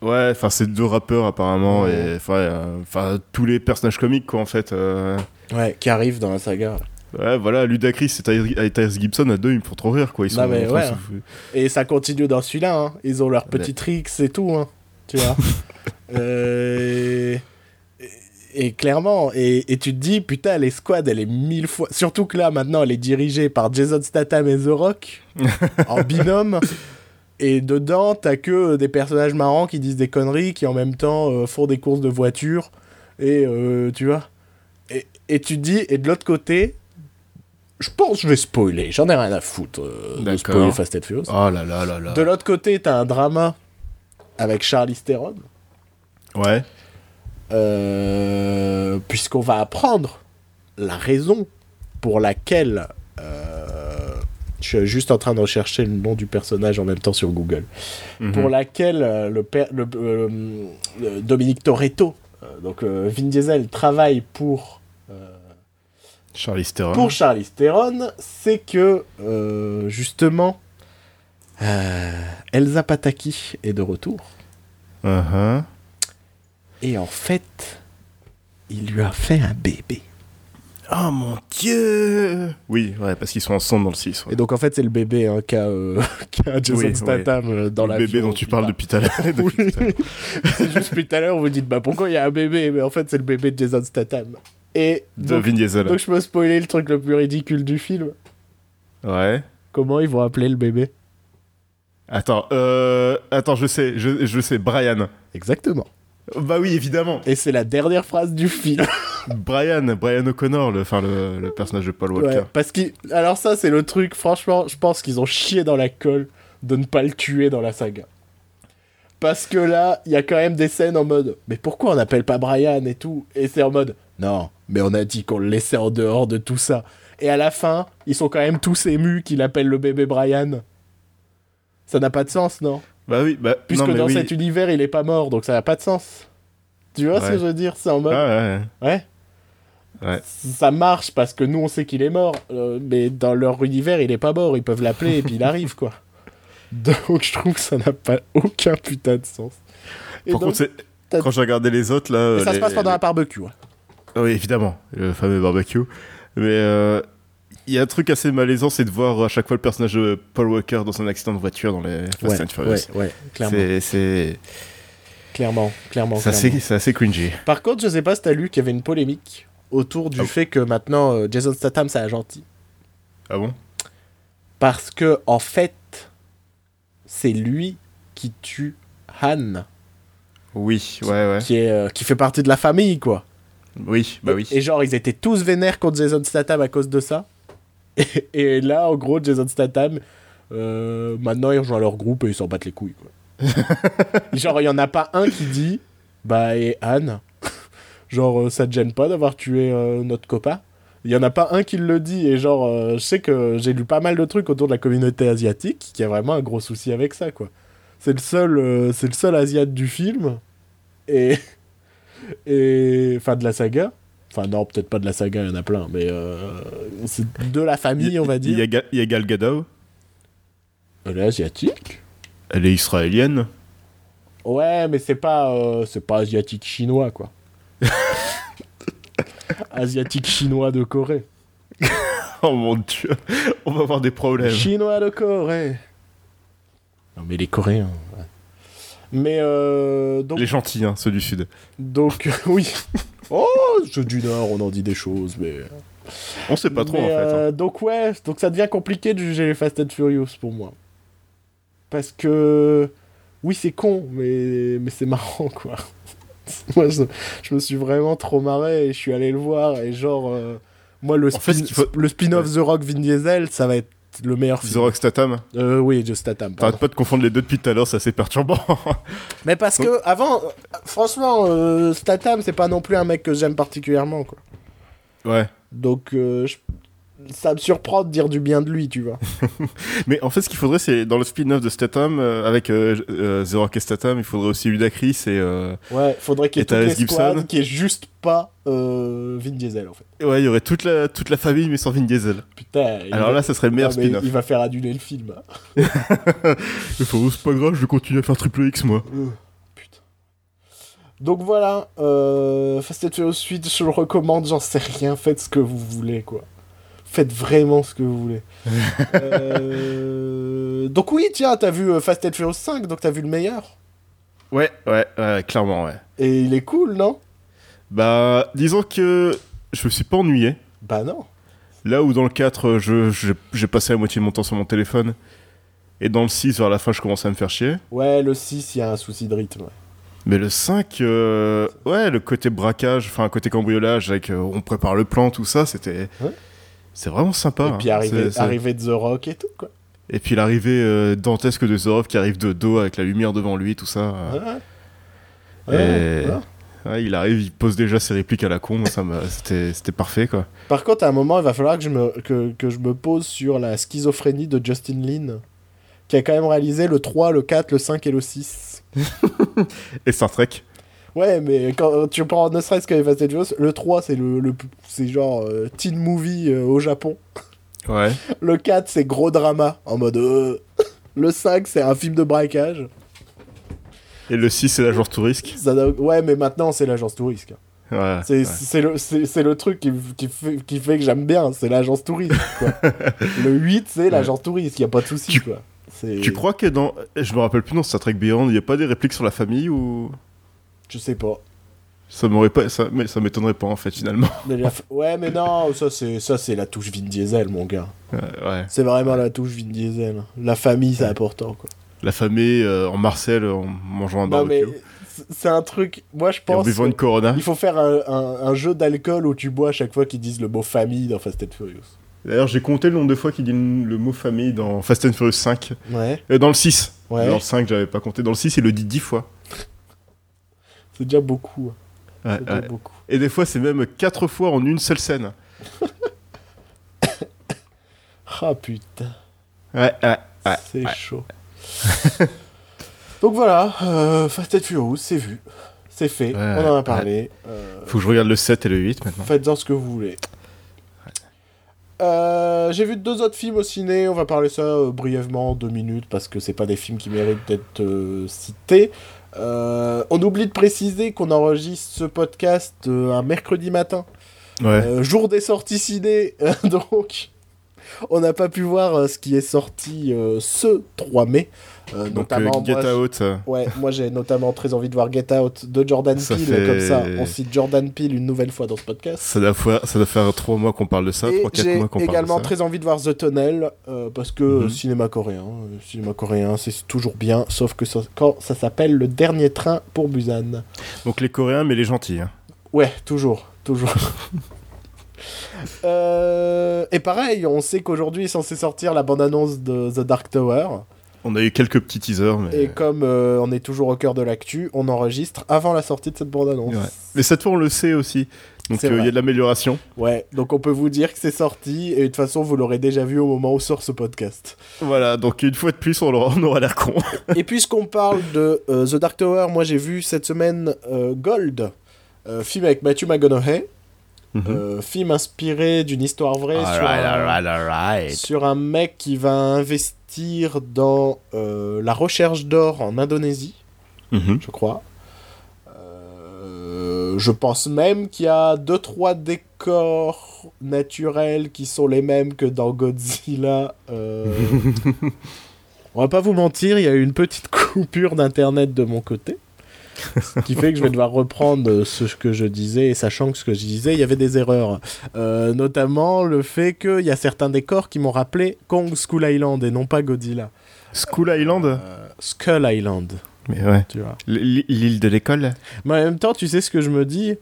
Ouais, enfin, c'est deux rappeurs apparemment, et enfin, tous les personnages comiques, quoi, en fait. Euh. Ouais, qui arrivent dans la saga. Ouais, voilà, Ludacris et Tyrese Gibson, à deux, ils me font trop rire, quoi. Ils sont, mais ouais, hein. Et ça continue dans celui-là, hein. Ils ont leurs petits tricks et tout, hein. Tu vois. euh et clairement, et, tu te dis, putain, les squads, elle est mille fois. Surtout que là, maintenant, elle est dirigée par Jason Statham et The Rock, en binôme. Et dedans, t'as que des personnages marrants qui disent des conneries, qui en même temps euh, font des courses de voiture. Et euh, tu vois. Et, et, tu te dis, et de l'autre côté, je pense que je vais spoiler, j'en ai rien à foutre euh, de spoiler Fast and Furious. Oh là là là là. De l'autre côté, t'as un drama avec Charlie Theron. Ouais. Euh, puisqu'on va apprendre la raison pour laquelle euh, je suis juste en train de rechercher le nom du personnage en même temps sur Google, mhm. pour laquelle euh, le, père, le Dominique Toretto, donc Vin Diesel, travaille pour Charlie Theron. Pour Charlie Theron, c'est que justement Elsa Pataki est de retour. Uh-huh. Et en fait, il lui a fait un bébé. Oh mon dieu Oui, ouais, parce qu'ils sont ensemble dans le 6. Et donc en fait, c'est le bébé hein, qu'a euh, Jason Statham euh, dans la Le bébé dont tu parles depuis tout à l'heure. c'est juste depuis tout à l'heure, vous dites, bah pourquoi il y a un bébé? Mais en fait, c'est le bébé de Jason Statham. Et de Vin Diesel. Donc je peux spoiler le truc le plus ridicule du film. Ouais. Comment ils vont appeler le bébé? Attends, euh... Attends, je sais, je, je sais, Brian. Exactement. Bah oui, évidemment. Et c'est la dernière phrase du film. Brian, Brian O'Connor, le, enfin le, personnage de Paul Walker. parce que, alors ça, c'est le truc. Franchement, je pense qu'ils ont chié dans la colle de ne pas le tuer dans la saga. Parce que là, il y a quand même des scènes en mode, mais pourquoi on n'appelle pas Brian et tout? Et c'est en mode, non, mais on a dit qu'on le laissait en dehors de tout ça. Et à la fin, ils sont quand même tous émus qu'il appelle le bébé Brian. Ça n'a pas de sens, non? Bah oui, bah, Puisque dans cet univers, il est pas mort, donc ça n'a pas de sens. Tu vois ce que je veux dire C'est en mode. ouais. ouais. Ouais. Ça marche parce que nous on sait qu'il est mort, euh, mais dans leur univers il est pas mort, ils peuvent l'appeler et puis il arrive quoi. Donc je trouve que ça n'a pas aucun putain de sens. Par contre, quand j'ai regardé les autres là. ça se passe pendant un barbecue. Oui, évidemment, le fameux barbecue. Mais euh, il y a un truc assez malaisant, c'est de voir à chaque fois le personnage de Paul Walker dans un accident de voiture dans les Fast and Furious. Ouais, ouais, clairement. C'est. Clairement, clairement. C'est assez, assez, cringy. Par contre, je sais pas si t'as lu qu'il y avait une polémique autour du ah fait que maintenant euh, Jason Statham c'est un gentil. Ah bon? Parce que, en fait, c'est lui qui tue Han. Oui, ouais, ouais. Qui, est, euh, qui fait partie de la famille, quoi. Oui, bah oui. Et genre, ils étaient tous vénères contre Jason Statham à cause de ça. Et, là, en gros, Jason Statham, euh, maintenant, ils rejoignent leur groupe et ils s'en battent les couilles. Quoi. genre, il y en a pas un qui dit Bah, et Anne, genre, euh, ça te gêne pas d'avoir tué euh, notre copain? Il y en a pas un qui le dit. Et genre, je sais que j'ai lu pas mal de trucs autour de la communauté asiatique qui a vraiment un gros souci avec ça, quoi. C'est le seul, c'est le seul asiate du film. Et. et. Enfin, de la saga. Enfin, non, peut-être pas de la saga, il y en a plein, mais euh, c'est de la famille, on va dire. Il y, a Gal Gadot. Elle est asiatique Elle est israélienne. Ouais, mais c'est pas, euh, c'est pas asiatique chinois, quoi. asiatique chinois de Corée. oh mon dieu, on va avoir des problèmes. Chinois de Corée. Non, mais les Coréens. ouais. Mais euh, donc, Les gentils, hein, ceux du Sud. donc oui. Oh, ceux du Nord, on en dit des choses, mais. On sait pas trop Mais, en fait. hein. euh, Donc ouais, donc ça devient compliqué de juger les Fast and Furious pour moi. Parce que oui, c'est con, mais mais c'est marrant quoi. moi, je, je me suis vraiment trop marré et je suis allé le voir et genre euh, moi le, En fait, spin- ce qu'il faut- le spin-off The Rock Vin Diesel, ça va être le meilleur The film. Rock Statham, Euh, oui, de Statham. t'arrêtes pas de confondre les deux depuis tout à l'heure, c'est assez perturbant. Mais parce que avant, franchement, euh, Statham, c'est pas non plus un mec que j'aime particulièrement quoi. ouais. Donc euh, je- ça me surprend de dire du bien de lui, tu vois. Mais en fait, ce qu'il faudrait, c'est dans le spin-off de Statham, euh, avec euh, euh, The Rock et Statham, il faudrait aussi Ludacris et. euh, Ouais, faudrait qu'il y ait toute Gibson. qui est juste pas euh, Vin Diesel en fait. Ouais, il y aurait toute la, toute la famille, mais sans Vin Diesel. Putain. Alors va- là, ça serait le meilleur Ah, spin-off. Il va faire annuler le film. hein. C'est pas grave, je vais continuer à faire Triple X, moi. Putain. Donc voilà, euh, Fast and Furious 8, je le recommande, j'en sais rien, faites ce que vous voulez quoi. Faites vraiment ce que vous voulez. Euh, Donc oui, tiens, t'as vu euh, Fast and Furious 5, donc t'as vu le meilleur? Ouais, ouais, ouais, clairement, ouais. Et il est cool, non? Bah, disons que je me suis pas ennuyé. Bah non. Là où dans le 4, je, je- j'ai passé la moitié de mon temps sur mon téléphone. Et dans le 6, vers la fin, je commençais à me faire chier. Ouais, le 6, il y a un souci de rythme. ouais. Mais le 5, euh, ouais, le côté braquage, enfin, côté cambriolage, avec euh, on prépare le plan, tout ça, c'était. Ouais. C'est vraiment sympa. et hein. puis C'est- c'est- arriver de The Rock et tout quoi. Et puis l'arrivée euh, dantesque de Zorov qui arrive de dos avec la lumière devant lui, tout ça. euh, Ouais. Et- il arrive, il pose déjà ses répliques à la con, c'était parfait quoi. Par contre, à un moment, il va falloir que je me, que, que je me pose sur la schizophrénie de Justin Lin, qui a quand même réalisé le 3, le 4, le 5 et le 6. Et Star Trek Ouais, mais quand tu prends ne serait-ce que Fast and Furious, le 3, c'est le, le c'est genre euh, teen movie euh, au Japon. Ouais. Le 4, c'est gros drama, en mode... euh. Le 5, c'est un film de braquage. Et le 6, c'est l'agence touriste. Ça n'a- Ouais, mais maintenant, c'est l'agence touriste. Ouais. C'est ouais. c'est le, le truc qui, qui, fait, qui fait que j'aime bien, c'est l'agence touriste. Quoi. le 8, c'est l'agence touriste, y a pas de souci. Tu- quoi. Tu crois que dans. Je me rappelle plus dans Star Trek Beyond, il n'y a pas des répliques sur la famille ou? Je sais pas. Ça m'aurait pas. Ça, mais ça m'étonnerait pas en fait finalement. Mais la f- Ouais, mais non, ça c'est ça c'est la touche Vin Diesel, mon gars. Ouais, ouais. C'est vraiment la touche Vin Diesel. La famille, c'est important, quoi. La famille euh, en Marcel en mangeant un barbecue. c'est un truc. Moi, je en pense. buvant une Corona. Il faut faire un, un- un jeu d'alcool où tu bois à chaque fois qu'ils disent le mot famille dans Fast and Furious. D'ailleurs, j'ai compté le nombre de fois qu'il dit le le mot famille dans Fast and Furious 5. Ouais. Euh, dans le 6. Ouais. Dans le 5, j'avais pas compté. Dans le 6, il le dit 10 fois. C'est déjà beaucoup. hein. Ouais, C'est déjà ouais. beaucoup. Et des fois, c'est même 4 fois en une seule scène. Ah putain. Ouais, ouais, ouais. c'est chaud. Donc voilà, euh, Fast and Furious, c'est vu. C'est fait. Ouais, On en a parlé. Euh, Faut que je regarde le 7 et le 8 maintenant. Faites-en ce que vous voulez. Euh, J'ai vu deux autres films au ciné, on va parler ça euh, brièvement, en deux minutes, parce que c'est pas des films qui méritent d'être euh, cités. Euh, on oublie de préciser qu'on enregistre ce podcast euh, un mercredi matin, Ouais. euh, jour des sorties ciné, donc on n'a pas pu voir euh, ce qui est sorti euh, ce 3 mai. Euh, Donc, notamment, euh, Get moi, Out. Ouais, moi j'ai notamment très envie de voir Get Out de Jordan Ça Peele, fait- comme ça on cite Jordan Peele une nouvelle fois dans ce podcast. Ça doit, faire, ça doit faire 3 mois qu'on parle de ça, Et 3-4 j'ai mois qu'on parle de également ça. très envie de voir The Tunnel, euh, parce que Mhm. cinéma coréen, cinéma coréen c'est toujours bien, sauf que ça- quand ça s'appelle Le Dernier Train pour Busan. Donc les Coréens, mais les gentils. hein. Ouais, toujours, toujours. Euh, et pareil, on sait qu'aujourd'hui est censé sortir la bande-annonce de The Dark Tower. On a eu quelques petits teasers, mais... Et comme euh, on est toujours au cœur de l'actu, on enregistre avant la sortie de cette bande-annonce. Ouais. Mais cette fois, on le sait aussi. Donc euh, il y a de l'amélioration. Ouais, donc on peut vous dire que c'est sorti, et de toute façon, vous l'aurez déjà vu au moment où sort ce podcast. Voilà, donc une fois de plus, on aura, on aura l'air con. et puisqu'on parle de euh, The Dark Tower, moi j'ai vu cette semaine euh, Gold, film avec Matthew McConaughey, Mhm. euh, film inspiré d'une histoire vraie sur, un, sur un mec qui va investir dans euh, la recherche d'or en Indonésie. Mhm. je crois. Euh, je pense même qu'il y a deux trois décors naturels qui sont les mêmes que dans Godzilla. On va pas vous mentir, il y a eu une petite coupure d'internet de mon côté. Ce qui fait que je vais devoir reprendre ce que je disais, et sachant que ce que je disais, il y avait des erreurs. Euh, notamment le fait qu'il y a certains décors qui m'ont rappelé Kong School Island et non pas Godzilla. School Island Euh, Skull Island, Mais ouais. tu vois. L'île de l'école Mais en même temps, tu sais ce que je me dis?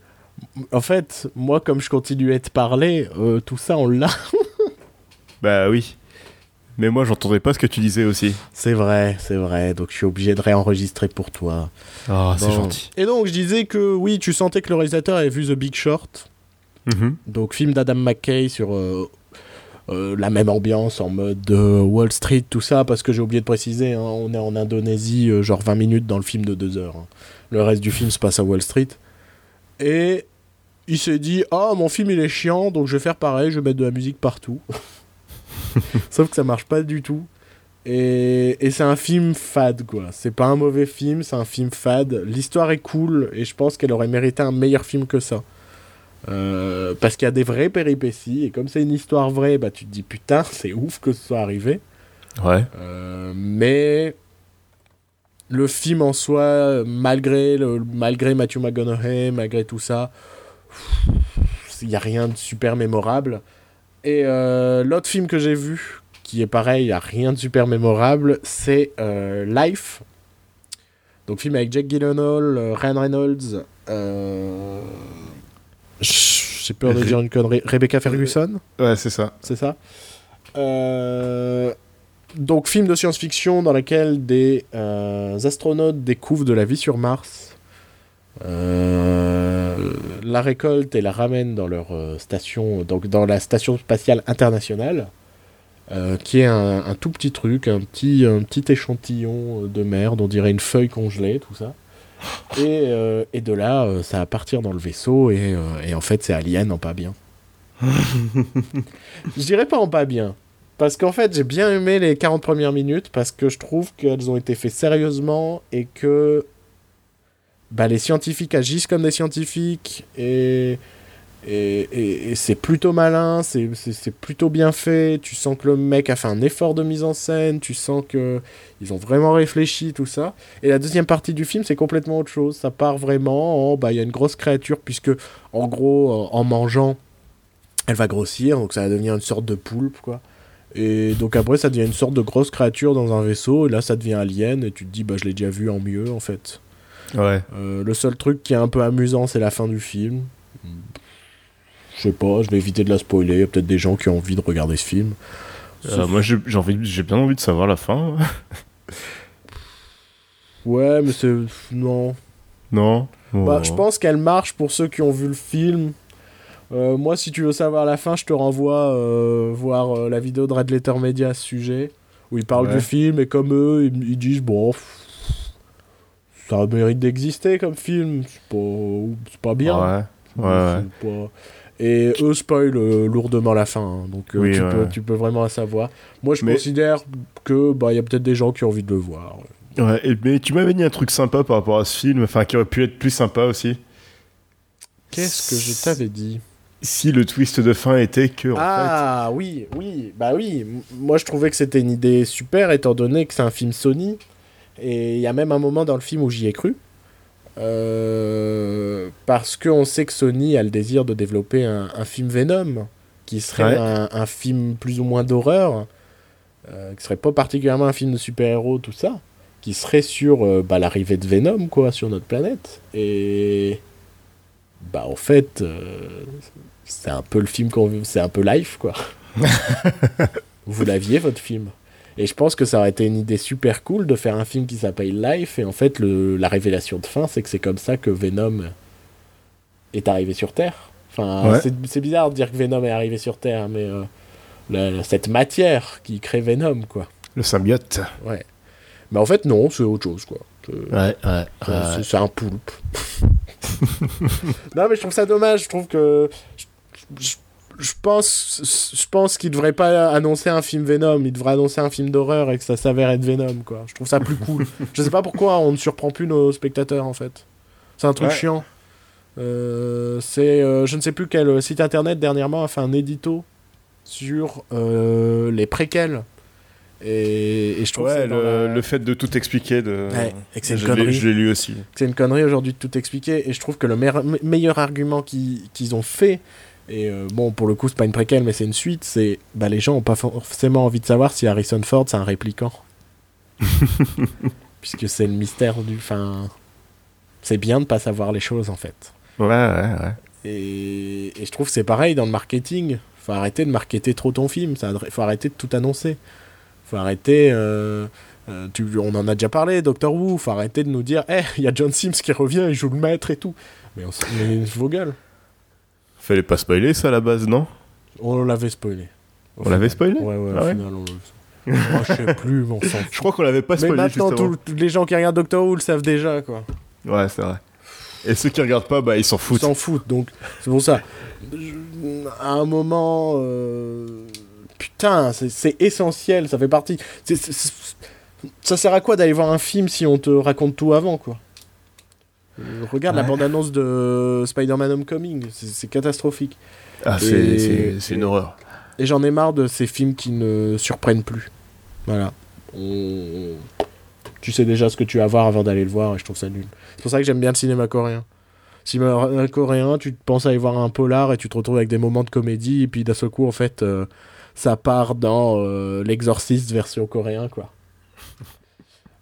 En fait, moi, comme je continuais de parler, euh, tout ça, on l'a. Bah oui. Mais moi, j'entendais pas ce que tu disais aussi. C'est vrai, c'est vrai. Donc, je suis obligé de réenregistrer pour toi. Oh, c'est gentil. Et donc, je disais que oui, tu sentais que le réalisateur avait vu The Big Short. Mhm. Donc, film d'Adam McKay sur euh, euh, la même ambiance en mode euh, Wall Street, tout ça, parce que j'ai oublié de préciser, hein, on est en Indonésie, euh, genre 20 minutes dans le film de 2 heures. hein. Le reste du film se passe à Wall Street. Et il s'est dit Ah, mon film il est chiant, donc je vais faire pareil, je vais mettre de la musique partout. Sauf que ça marche pas du tout. Et, et c'est un film fade, quoi. C'est pas un mauvais film, c'est un film fade. L'histoire est cool, et je pense qu'elle aurait mérité un meilleur film que ça. Euh, parce qu'il y a des vraies péripéties, et comme c'est une histoire vraie, bah tu te dis putain, c'est ouf que ce soit arrivé. Ouais. Euh, mais le film en soi, malgré, le, malgré Matthew McConaughey, malgré tout ça, il n'y a rien de super mémorable. Et euh, l'autre film que j'ai vu, qui est pareil, il a rien de super mémorable, c'est euh, Life. Donc film avec Jack Gyllenhaal, euh, Ryan Reynolds, j'ai peur de dire une connerie, Rebecca Ferguson? Ouais, c'est ça. c'est ça. Donc, film de science-fiction dans lequel des astronautes découvrent de la vie sur Mars, euh, la récoltent et la ramènent dans leur euh, station, donc dans la station spatiale internationale, euh, qui est un, un tout petit truc, un petit, un petit échantillon de merde, on dirait une feuille congelée, tout ça. Et, euh, et de là, ça va partir dans le vaisseau, et, et en fait, c'est Alien en pas bien. Je dirais pas en pas bien. Parce qu'en fait, j'ai bien aimé les 40 premières minutes parce que je trouve qu'elles ont été faites sérieusement et que bah, les scientifiques agissent comme des scientifiques et, et, et- c'est plutôt malin, c'est- plutôt bien fait. Tu sens que le mec a fait un effort de mise en scène, tu sens que ils ont vraiment réfléchi, tout ça. Et la deuxième partie du film, c'est complètement autre chose. Ça part vraiment en, bah, il y a une grosse créature puisque, en gros, en mangeant, elle va grossir, donc ça va devenir une sorte de poulpe, quoi. Et donc après, ça devient une sorte de grosse créature dans un vaisseau, et là, ça devient alien, et tu te dis, bah, je l'ai déjà vu en mieux, en fait. Ouais. Euh, le seul truc qui est un peu amusant, c'est la fin du film. Je sais pas, je vais éviter de la spoiler, il y a peut-être des gens qui ont envie de regarder ce film. Euh, moi, j'ai j'ai envie, j'ai bien envie de savoir la fin. Ouais, mais c'est... Non. non. Bah, je pense qu'elle marche pour ceux qui ont vu le film. Euh, moi, si tu veux savoir la fin, je te renvoie euh, voir euh, la vidéo de Red Letter Media à ce sujet, où ils parlent Ouais. du film, et comme eux, ils, ils disent, bon, pff, ça mérite d'exister comme film, c'est pas, bien. Ouais. Ouais, ouais. C'est pas- Et eux spoilent euh, lourdement la fin, hein, donc euh, Oui, tu, ouais, peux, tu peux vraiment savoir. Moi, je Mais- considère que bah il y a peut-être des gens qui ont envie de le voir. Ouais, et- mais tu m'avais dit un truc sympa par rapport à ce film, enfin qui aurait pu être plus sympa aussi. Qu'est-ce que je t'avais dit? Si le twist de fin était que. en Ah oui, oui, bah oui. Moi, je trouvais que c'était une idée super, étant donné que c'est un film Sony. Et il y a même un moment dans le film où j'y ai cru. Euh, parce qu'on sait que Sony a le désir de développer un, un film Venom, qui serait Ouais. un, un film plus ou moins d'horreur, euh, qui serait pas particulièrement un film de super-héros, tout ça, qui serait sur euh, bah, l'arrivée de Venom, quoi, sur notre planète. Et bah en fait, euh, c'est un peu le film qu'on veut, c'est un peu life, quoi. Vous l'aviez, votre film? Et je pense que ça aurait été une idée super cool de faire un film qui s'appelle Life, et en fait, le, la révélation de fin, c'est que c'est comme ça que Venom est arrivé sur Terre. Enfin, Ouais. c'est- bizarre de dire que Venom est arrivé sur Terre, mais euh, cette matière qui crée Venom, quoi. Le symbiote. Ouais. Mais en fait, non, c'est autre chose, quoi. Ouais, ouais. c'est- un poulpe. non, mais je trouve ça dommage. Je trouve que je- je- je pense, je pense qu'il devrait pas annoncer un film Venom, il devrait annoncer un film d'horreur et que ça s'avère être Venom, quoi. Je trouve ça plus cool. je sais pas pourquoi on ne surprend plus nos spectateurs, en fait. C'est un truc chiant. Euh, c'est, euh, je ne sais plus quel site internet dernièrement a fait un édito sur euh, les préquels. Et, je trouve ouais, le, fait de tout expliquer, de... c'est une connerie. Je l'ai lu aussi. C'est une connerie aujourd'hui de tout expliquer. Et je trouve que le meilleur argument qu'ils ont fait, et euh, bon, pour le coup, c'est pas une préquelle, mais c'est une suite. C'est bah, les gens ont pas forcément envie de savoir si Harrison Ford c'est un répliquant. Puisque c'est le mystère du. Enfin, c'est bien de pas savoir les choses en fait. Ouais, ouais, ouais. Et, et je trouve que c'est pareil dans le marketing. Faut arrêter de marketer trop ton film. Ça, faut arrêter de tout annoncer. Faut arrêter. Euh, euh, tu, on en a déjà parlé, Doctor Who. Faut arrêter de nous dire, eh, il y a John Sims qui revient, il joue le maître et tout. Mais, on, mais vos gueules. Fallait pas spoiler ça à la base, non? On l'avait spoilé. On l'avait spoilé? Ouais, ouais, ah au final, on Moi, je sais plus, mais on s'en Je crois qu'on l'avait pas spoilé. Mais maintenant, tous les gens qui regardent Doctor Who le savent déjà, quoi. Ouais, c'est vrai. Et ceux qui regardent pas, bah, ils s'en foutent. Ils s'en foutent, donc c'est pour ça. À un moment. Euh, putain, c'est essentiel, ça fait partie. Ça sert à quoi d'aller voir un film si on te raconte tout avant, quoi? Regarde la bande-annonce de Spider-Man Homecoming, c'est catastrophique. Ah, c'est une horreur. Et j'en ai marre de ces films qui ne surprennent plus. Voilà. Tu sais déjà ce que tu vas voir avant d'aller le voir et je trouve ça nul. C'est pour ça que j'aime bien le cinéma coréen. Cinéma coréen, tu penses aller voir un polar et tu te retrouves avec des moments de comédie et puis d'un seul coup, en fait, euh, ça part dans euh, l'exorciste version coréen, quoi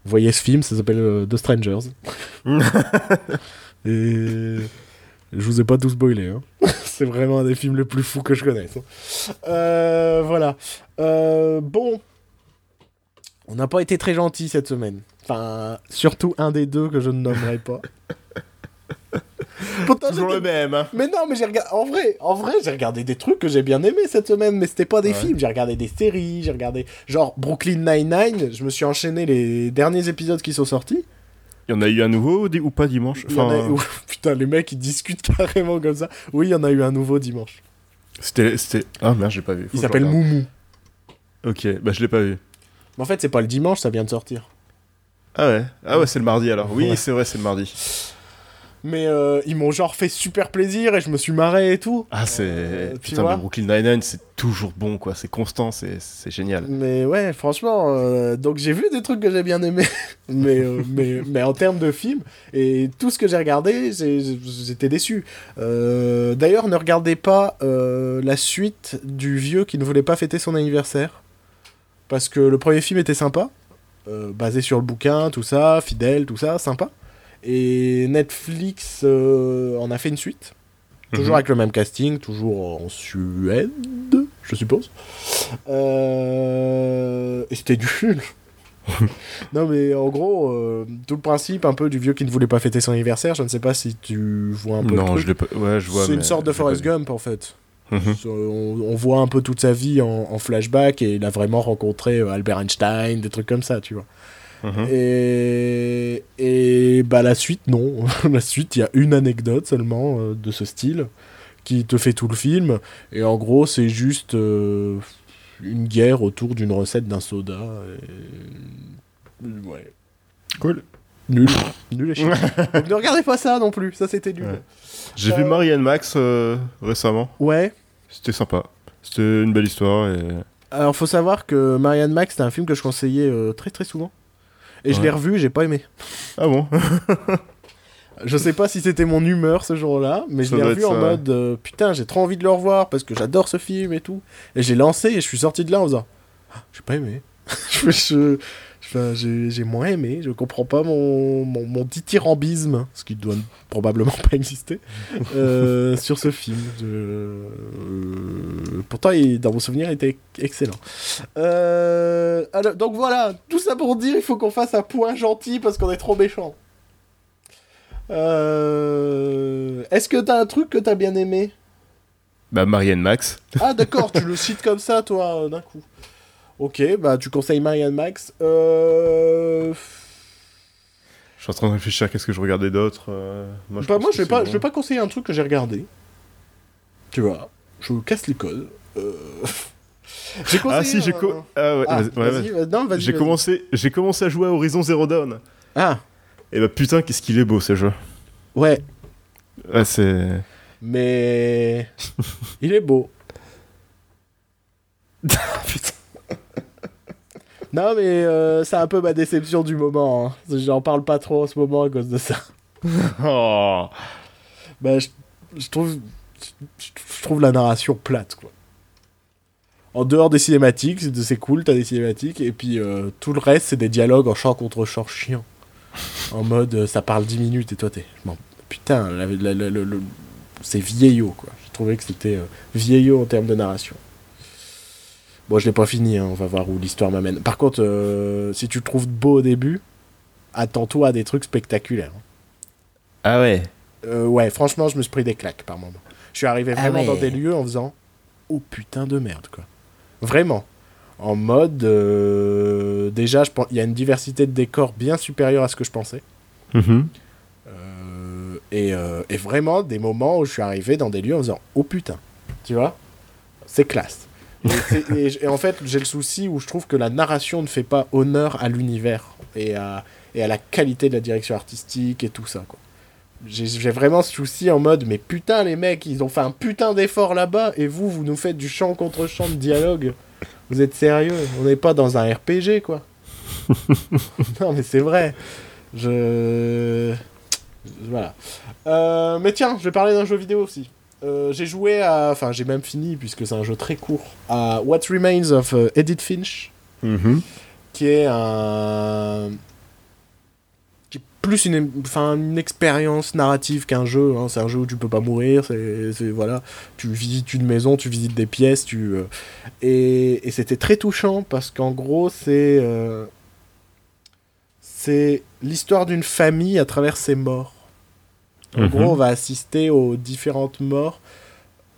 voyez ce film, ça s'appelle euh, The Strangers. Et je vous ai pas tout spoilé. Hein. C'est vraiment un des films les plus fous que je connaisse. Hein. Euh, voilà. Euh, bon. On n'a pas été très gentil cette semaine. Enfin, surtout un des deux que je ne nommerai pas. Toujours le même. Hein. Mais non, mais j'ai regardé. En vrai, en vrai, j'ai regardé des trucs que j'ai bien aimés cette semaine, mais c'était pas des films. J'ai regardé des séries, j'ai regardé genre Brooklyn Nine Nine. Je me suis enchaîné les derniers épisodes qui sont sortis. Il y en a eu un nouveau ou pas dimanche? Enfin... Putain, les mecs ils discutent carrément comme ça. Oui, il y en a eu un nouveau dimanche. C'était. Ah merde, j'ai pas vu. il s'appelle Moumou. Ok, bah je l'ai pas vu. Mais en fait, c'est pas le dimanche, ça vient de sortir. Ah ouais, ah ouais, c'est le mardi alors. Oui, c'est vrai, c'est le mardi mais euh, ils m'ont genre fait super plaisir et je me suis marré et tout. Ah, c'est. Euh, Putain, mais Brooklyn Nine-Nine, c'est toujours bon, quoi. C'est constant, c'est génial. Mais ouais, franchement, euh, donc j'ai vu des trucs que j'ai bien aimés, mais, mais, mais en termes de film, et tout ce que j'ai regardé, j'étais déçu. D'ailleurs, ne regardez pas la suite du vieux qui ne voulait pas fêter son anniversaire. Parce que le premier film était sympa, basé sur le bouquin, tout ça, fidèle, tout ça, sympa. Et Netflix euh, en a fait une suite. Toujours mhm. avec le même casting, toujours en Suède, je suppose. Euh, et c'était nul. non mais en gros, euh, tout le principe un peu du vieux qui ne voulait pas fêter son anniversaire, je ne sais pas si tu vois un peu. Non, je, ouais, je vois. C'est une sorte de Forrest Gump en fait. Mhm. on, voit un peu toute sa vie en, en, flashback et il a vraiment rencontré Albert Einstein, des trucs comme ça, tu vois. Mhm. Et, et bah la suite, non. la suite, il y a une anecdote seulement euh, de ce style qui te fait tout le film. Et en gros, c'est juste euh, une guerre autour d'une recette d'un soda. Ouais. Cool. Nul. nul et ne regardez pas ça non plus, ça c'était nul. J'ai vu euh, Marianne Max récemment. Ouais. C'était sympa. C'était une belle histoire. Et... Alors faut savoir que Marianne Max, c'est un film que je conseillais très très souvent. Et je l'ai revu, j'ai pas aimé. Ah bon Je sais pas si c'était mon humeur ce jour-là, mais je l'ai revu en mode euh, putain, j'ai trop envie de le revoir parce que j'adore ce film et tout. Et j'ai lancé et je suis sorti de là en faisant ah, j'ai pas aimé. je, j'ai moins aimé, je comprends pas mon, mon, mon dithyrambisme, ce qui doit probablement pas exister, euh, sur ce film. Euh, pourtant, il, dans mon souvenir, il était excellent. Euh, alors, donc voilà, tout ça pour dire, il faut qu'on fasse un point gentil parce qu'on est trop méchant. Est-ce que t'as un truc que t'as bien aimé? Bah, Marianne Max. Ah, d'accord, tu le cites comme ça, toi, d'un coup. Ok, bah tu conseilles Marianne Max. Euh... Je suis en train de réfléchir à qu'est-ce que je regardais d'autre. Euh, moi, je, bah, moi je, vais pas, je vais pas conseiller un truc que j'ai regardé. Tu vois. je casse les codes. Euh, j'ai ah si, j'ai ah, ouais, ah, commencé, j'ai commencé à jouer à Horizon Zero Dawn. Ah. Et bah putain, qu'est-ce qu'il est beau ce jeu. Ouais. Ouais, c'est. Mais il est beau. putain. Non, mais euh, c'est un peu ma déception du moment. Hein. J'en parle pas trop en ce moment à cause de ça. oh. Bah, je, trouve, je, trouve la narration plate, quoi. En dehors des cinématiques, c'est cool, t'as des cinématiques, et puis euh, tout le reste, c'est des dialogues en chant contre chant chiant. En mode, euh, ça parle 10 minutes, et toi, t'es. putain, c'est vieillot, quoi. J'ai trouvé que c'était vieillot en termes de narration. Bon, je l'ai pas fini, hein, on va voir où l'histoire m'amène. Par contre, euh, si tu le trouves beau au début, attends-toi à des trucs spectaculaires. Ah ouais euh, Ouais, franchement, je me suis pris des claques par moment. Je suis arrivé ah vraiment dans des lieux en faisant Oh putain de merde, quoi. Vraiment. En mode. Euh, déjà, il y a une diversité de décors bien supérieure à ce que je pensais. Et, et vraiment, des moments où je suis arrivé dans des lieux en faisant Oh putain. Tu vois? C'est classe. Et, en fait, j'ai le souci où je trouve que la narration ne fait pas honneur à l'univers et à, et à la qualité de la direction artistique et tout ça. J'ai vraiment ce souci en mode, mais putain, les mecs, ils ont fait un putain d'effort là-bas et vous, vous nous faites du chant contre chant de dialogue. Vous êtes sérieux? On n'est pas dans un RPG, quoi. non, mais c'est vrai. Je. Voilà. Euh, mais tiens, je vais parler d'un jeu vidéo aussi. Euh, j'ai joué à. Enfin, j'ai même fini, puisque c'est un jeu très court, à What Remains of euh, Edith Finch, mhm. qui est un. qui est plus une, enfin, une expérience narrative qu'un jeu. Hein. C'est un jeu où tu peux pas mourir, c'est. Voilà. Tu visites une maison, tu visites des pièces, tu. Euh, et, et c'était très touchant, parce qu'en gros, c'est. c'est l'histoire d'une famille à travers ses morts. En mhm. gros, on va assister aux différentes morts.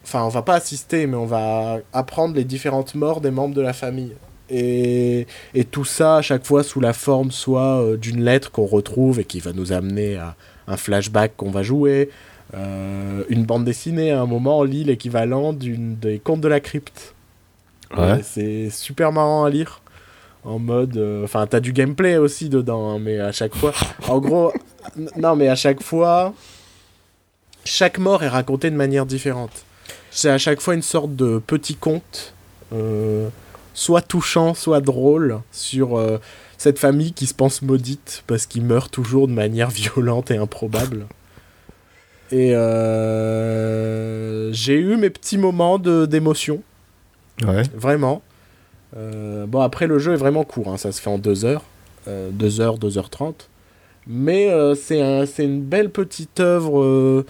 Enfin, on va pas assister, mais on va apprendre les différentes morts des membres de la famille. Et, et tout ça, à chaque fois, sous la forme soit euh, d'une lettre qu'on retrouve et qui va nous amener à un flashback qu'on va jouer, euh, une bande dessinée, à un moment, on lit l'équivalent des contes de la crypte. Ouais. C'est super marrant à lire. En mode. Euh, enfin, t'as du gameplay aussi dedans, hein, mais à chaque fois. En gros, non, mais à chaque fois, chaque mort est racontée de manière différente. C'est à chaque fois une sorte de petit conte, euh, soit touchant, soit drôle, sur euh, cette famille qui se pense maudite parce qu'ils meurent toujours de manière violente et improbable. Et euh, j'ai eu mes petits moments d'émotion. Ouais. Vraiment. bon, après, le jeu est vraiment court, hein, ça se fait en 2 heures. 2 heures, 2 heures 30. Mais c'est un, une belle petite œuvre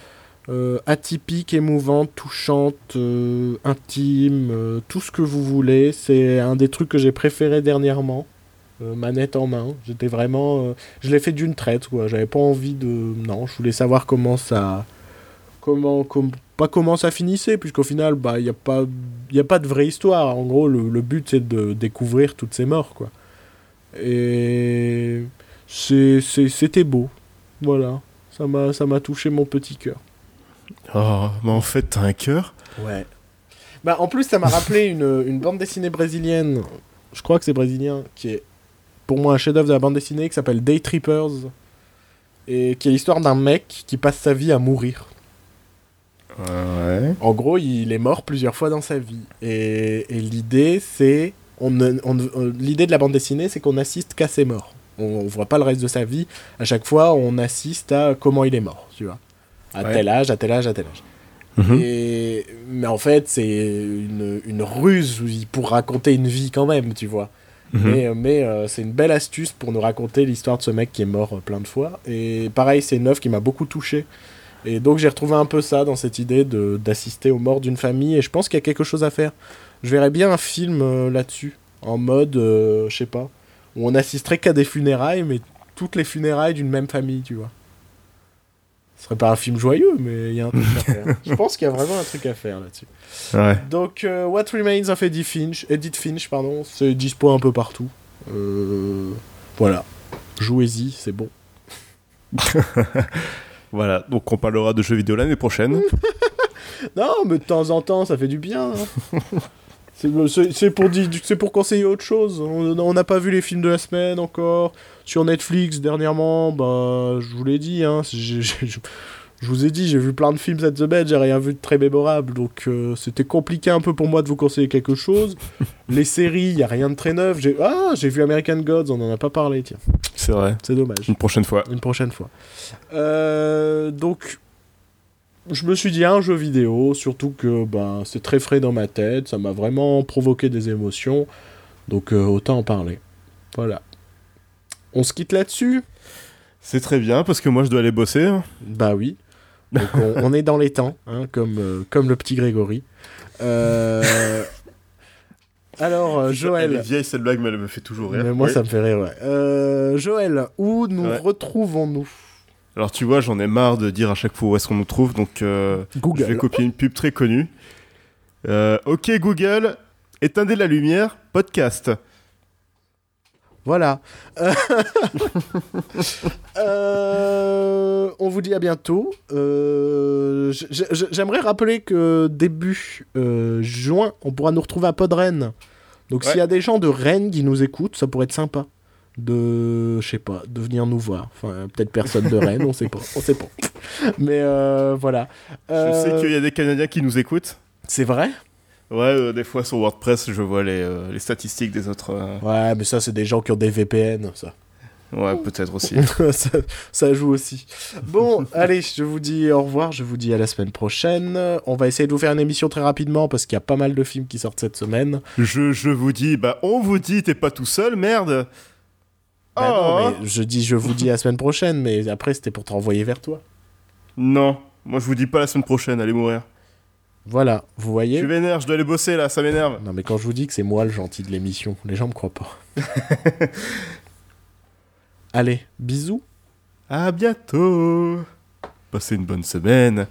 atypique, émouvante, touchante, euh, intime, euh, tout ce que vous voulez. C'est un des trucs que j'ai préféré dernièrement. manette en main. J'étais vraiment. je l'ai fait d'une traite, quoi. J'avais pas envie de. Non, je voulais savoir comment ça. Comment. pas comment ça finissait, puisqu'au final, bah, il n'y a, pas... Y a pas de vraie histoire. En gros, le, le but, c'est de découvrir toutes ces morts, quoi. Et. C'était beau. Voilà. Ça m'a touché mon petit cœur. Oh, mais en fait, t'as un cœur Ouais. Bah, en plus, ça m'a rappelé une, une, bande dessinée brésilienne, je crois que c'est brésilien, qui est pour moi un chef-d'œuvre de la bande dessinée, qui s'appelle Day Trippers, et qui est l'histoire d'un mec qui passe sa vie à mourir. Ouais. En gros, il est mort plusieurs fois dans sa vie. Et, et l'idée, c'est. On, on, l'idée de la bande dessinée, c'est qu'on assiste qu'à ses morts. On, on voit pas le reste de sa vie. À chaque fois, on assiste à comment il est mort, tu vois à tel âge, à tel âge, à tel âge. Mhm. Et... Mais en fait, c'est une, une, ruse pour raconter une vie quand même, tu vois. Mhm. Mais, mais euh, c'est une belle astuce pour nous raconter l'histoire de ce mec qui est mort euh, plein de fois. Et pareil, c'est une œuvre qui m'a beaucoup touché. Et donc j'ai retrouvé un peu ça dans cette idée d'assister aux morts d'une famille. Et je pense qu'il y a quelque chose à faire. Je verrais bien un film euh, là-dessus, en mode, je sais pas, où on assisterait qu'à des funérailles, mais toutes les funérailles d'une même famille, tu vois. Ce serait pas un film joyeux, mais il y a un truc à faire. Je pense qu'il y a vraiment un truc à faire là-dessus. Ouais. Donc, euh, What Remains of Edith Finch, Edith Finch pardon, c'est dispo un peu partout. Euh, voilà. Jouez-y, c'est bon. voilà, donc on parlera de jeux vidéo l'année prochaine. non, mais de temps en temps, ça fait du bien. Hein. C'est pour, pour conseiller autre chose. On n'a pas vu les films de la semaine encore. Sur Netflix, dernièrement, bah, je vous l'ai dit, hein, je vous ai dit, j'ai vu plein de films cette semaine, j'ai rien vu de très mémorable, donc euh, c'était compliqué un peu pour moi de vous conseiller quelque chose. les séries, il y a rien de très neuf. J'ai ah, j'ai vu American Gods, on n'en a pas parlé, tiens. C'est vrai. C'est dommage. Une prochaine fois. Une prochaine fois. Euh, donc, je me suis dit un jeu vidéo, surtout que bah, c'est très frais dans ma tête, ça m'a vraiment provoqué des émotions, donc euh, autant en parler. Voilà. On se quitte là-dessus? C'est très bien, parce que moi je dois aller bosser. Hein. Bah oui. Donc on, est dans les temps, hein, comme, euh, comme le petit Grégory. Euh, alors, Joël. Elle est vieille cette blague, mais elle me fait toujours rire. Mais moi, ça me fait rire, ouais. Joël, où nous retrouvons-nous? Alors tu vois, j'en ai marre de dire à chaque fois où est-ce qu'on nous trouve, donc euh, je vais copier une pub très connue. Euh, ok Google, éteindez la lumière, podcast. Voilà. Euh, on vous dit à bientôt. J'aimerais rappeler que début juin, on pourra nous retrouver à Podren. Donc s'il y a des gens de Rennes qui nous écoutent, ça pourrait être sympa de je sais pas de venir nous voir enfin peut-être personne de Rennes on sait pas on sait pas mais euh, voilà je sais qu'il y a des Canadiens qui nous écoutent c'est vrai? Ouais euh, des fois sur WordPress je vois les, euh, les statistiques des autres ouais mais ça c'est des gens qui ont des VPN ça Ouais, peut-être aussi. ça, ça, joue aussi. Bon, allez, je vous dis au revoir, je vous dis à la semaine prochaine. On va essayer de vous faire une émission très rapidement parce qu'il y a pas mal de films qui sortent cette semaine. Je, je vous dis, bah on vous dit, t'es pas tout seul, merde bah oh. je dis, je vous dis la semaine prochaine, mais après c'était pour te renvoyer vers toi. Non, moi je vous dis pas la semaine prochaine, allez mourir. Voilà, vous voyez. Je suis vénère, je dois aller bosser là, ça m'énerve. Non mais quand je vous dis que c'est moi le gentil de l'émission, les gens me croient pas. allez, bisous. À bientôt. Passez une bonne semaine.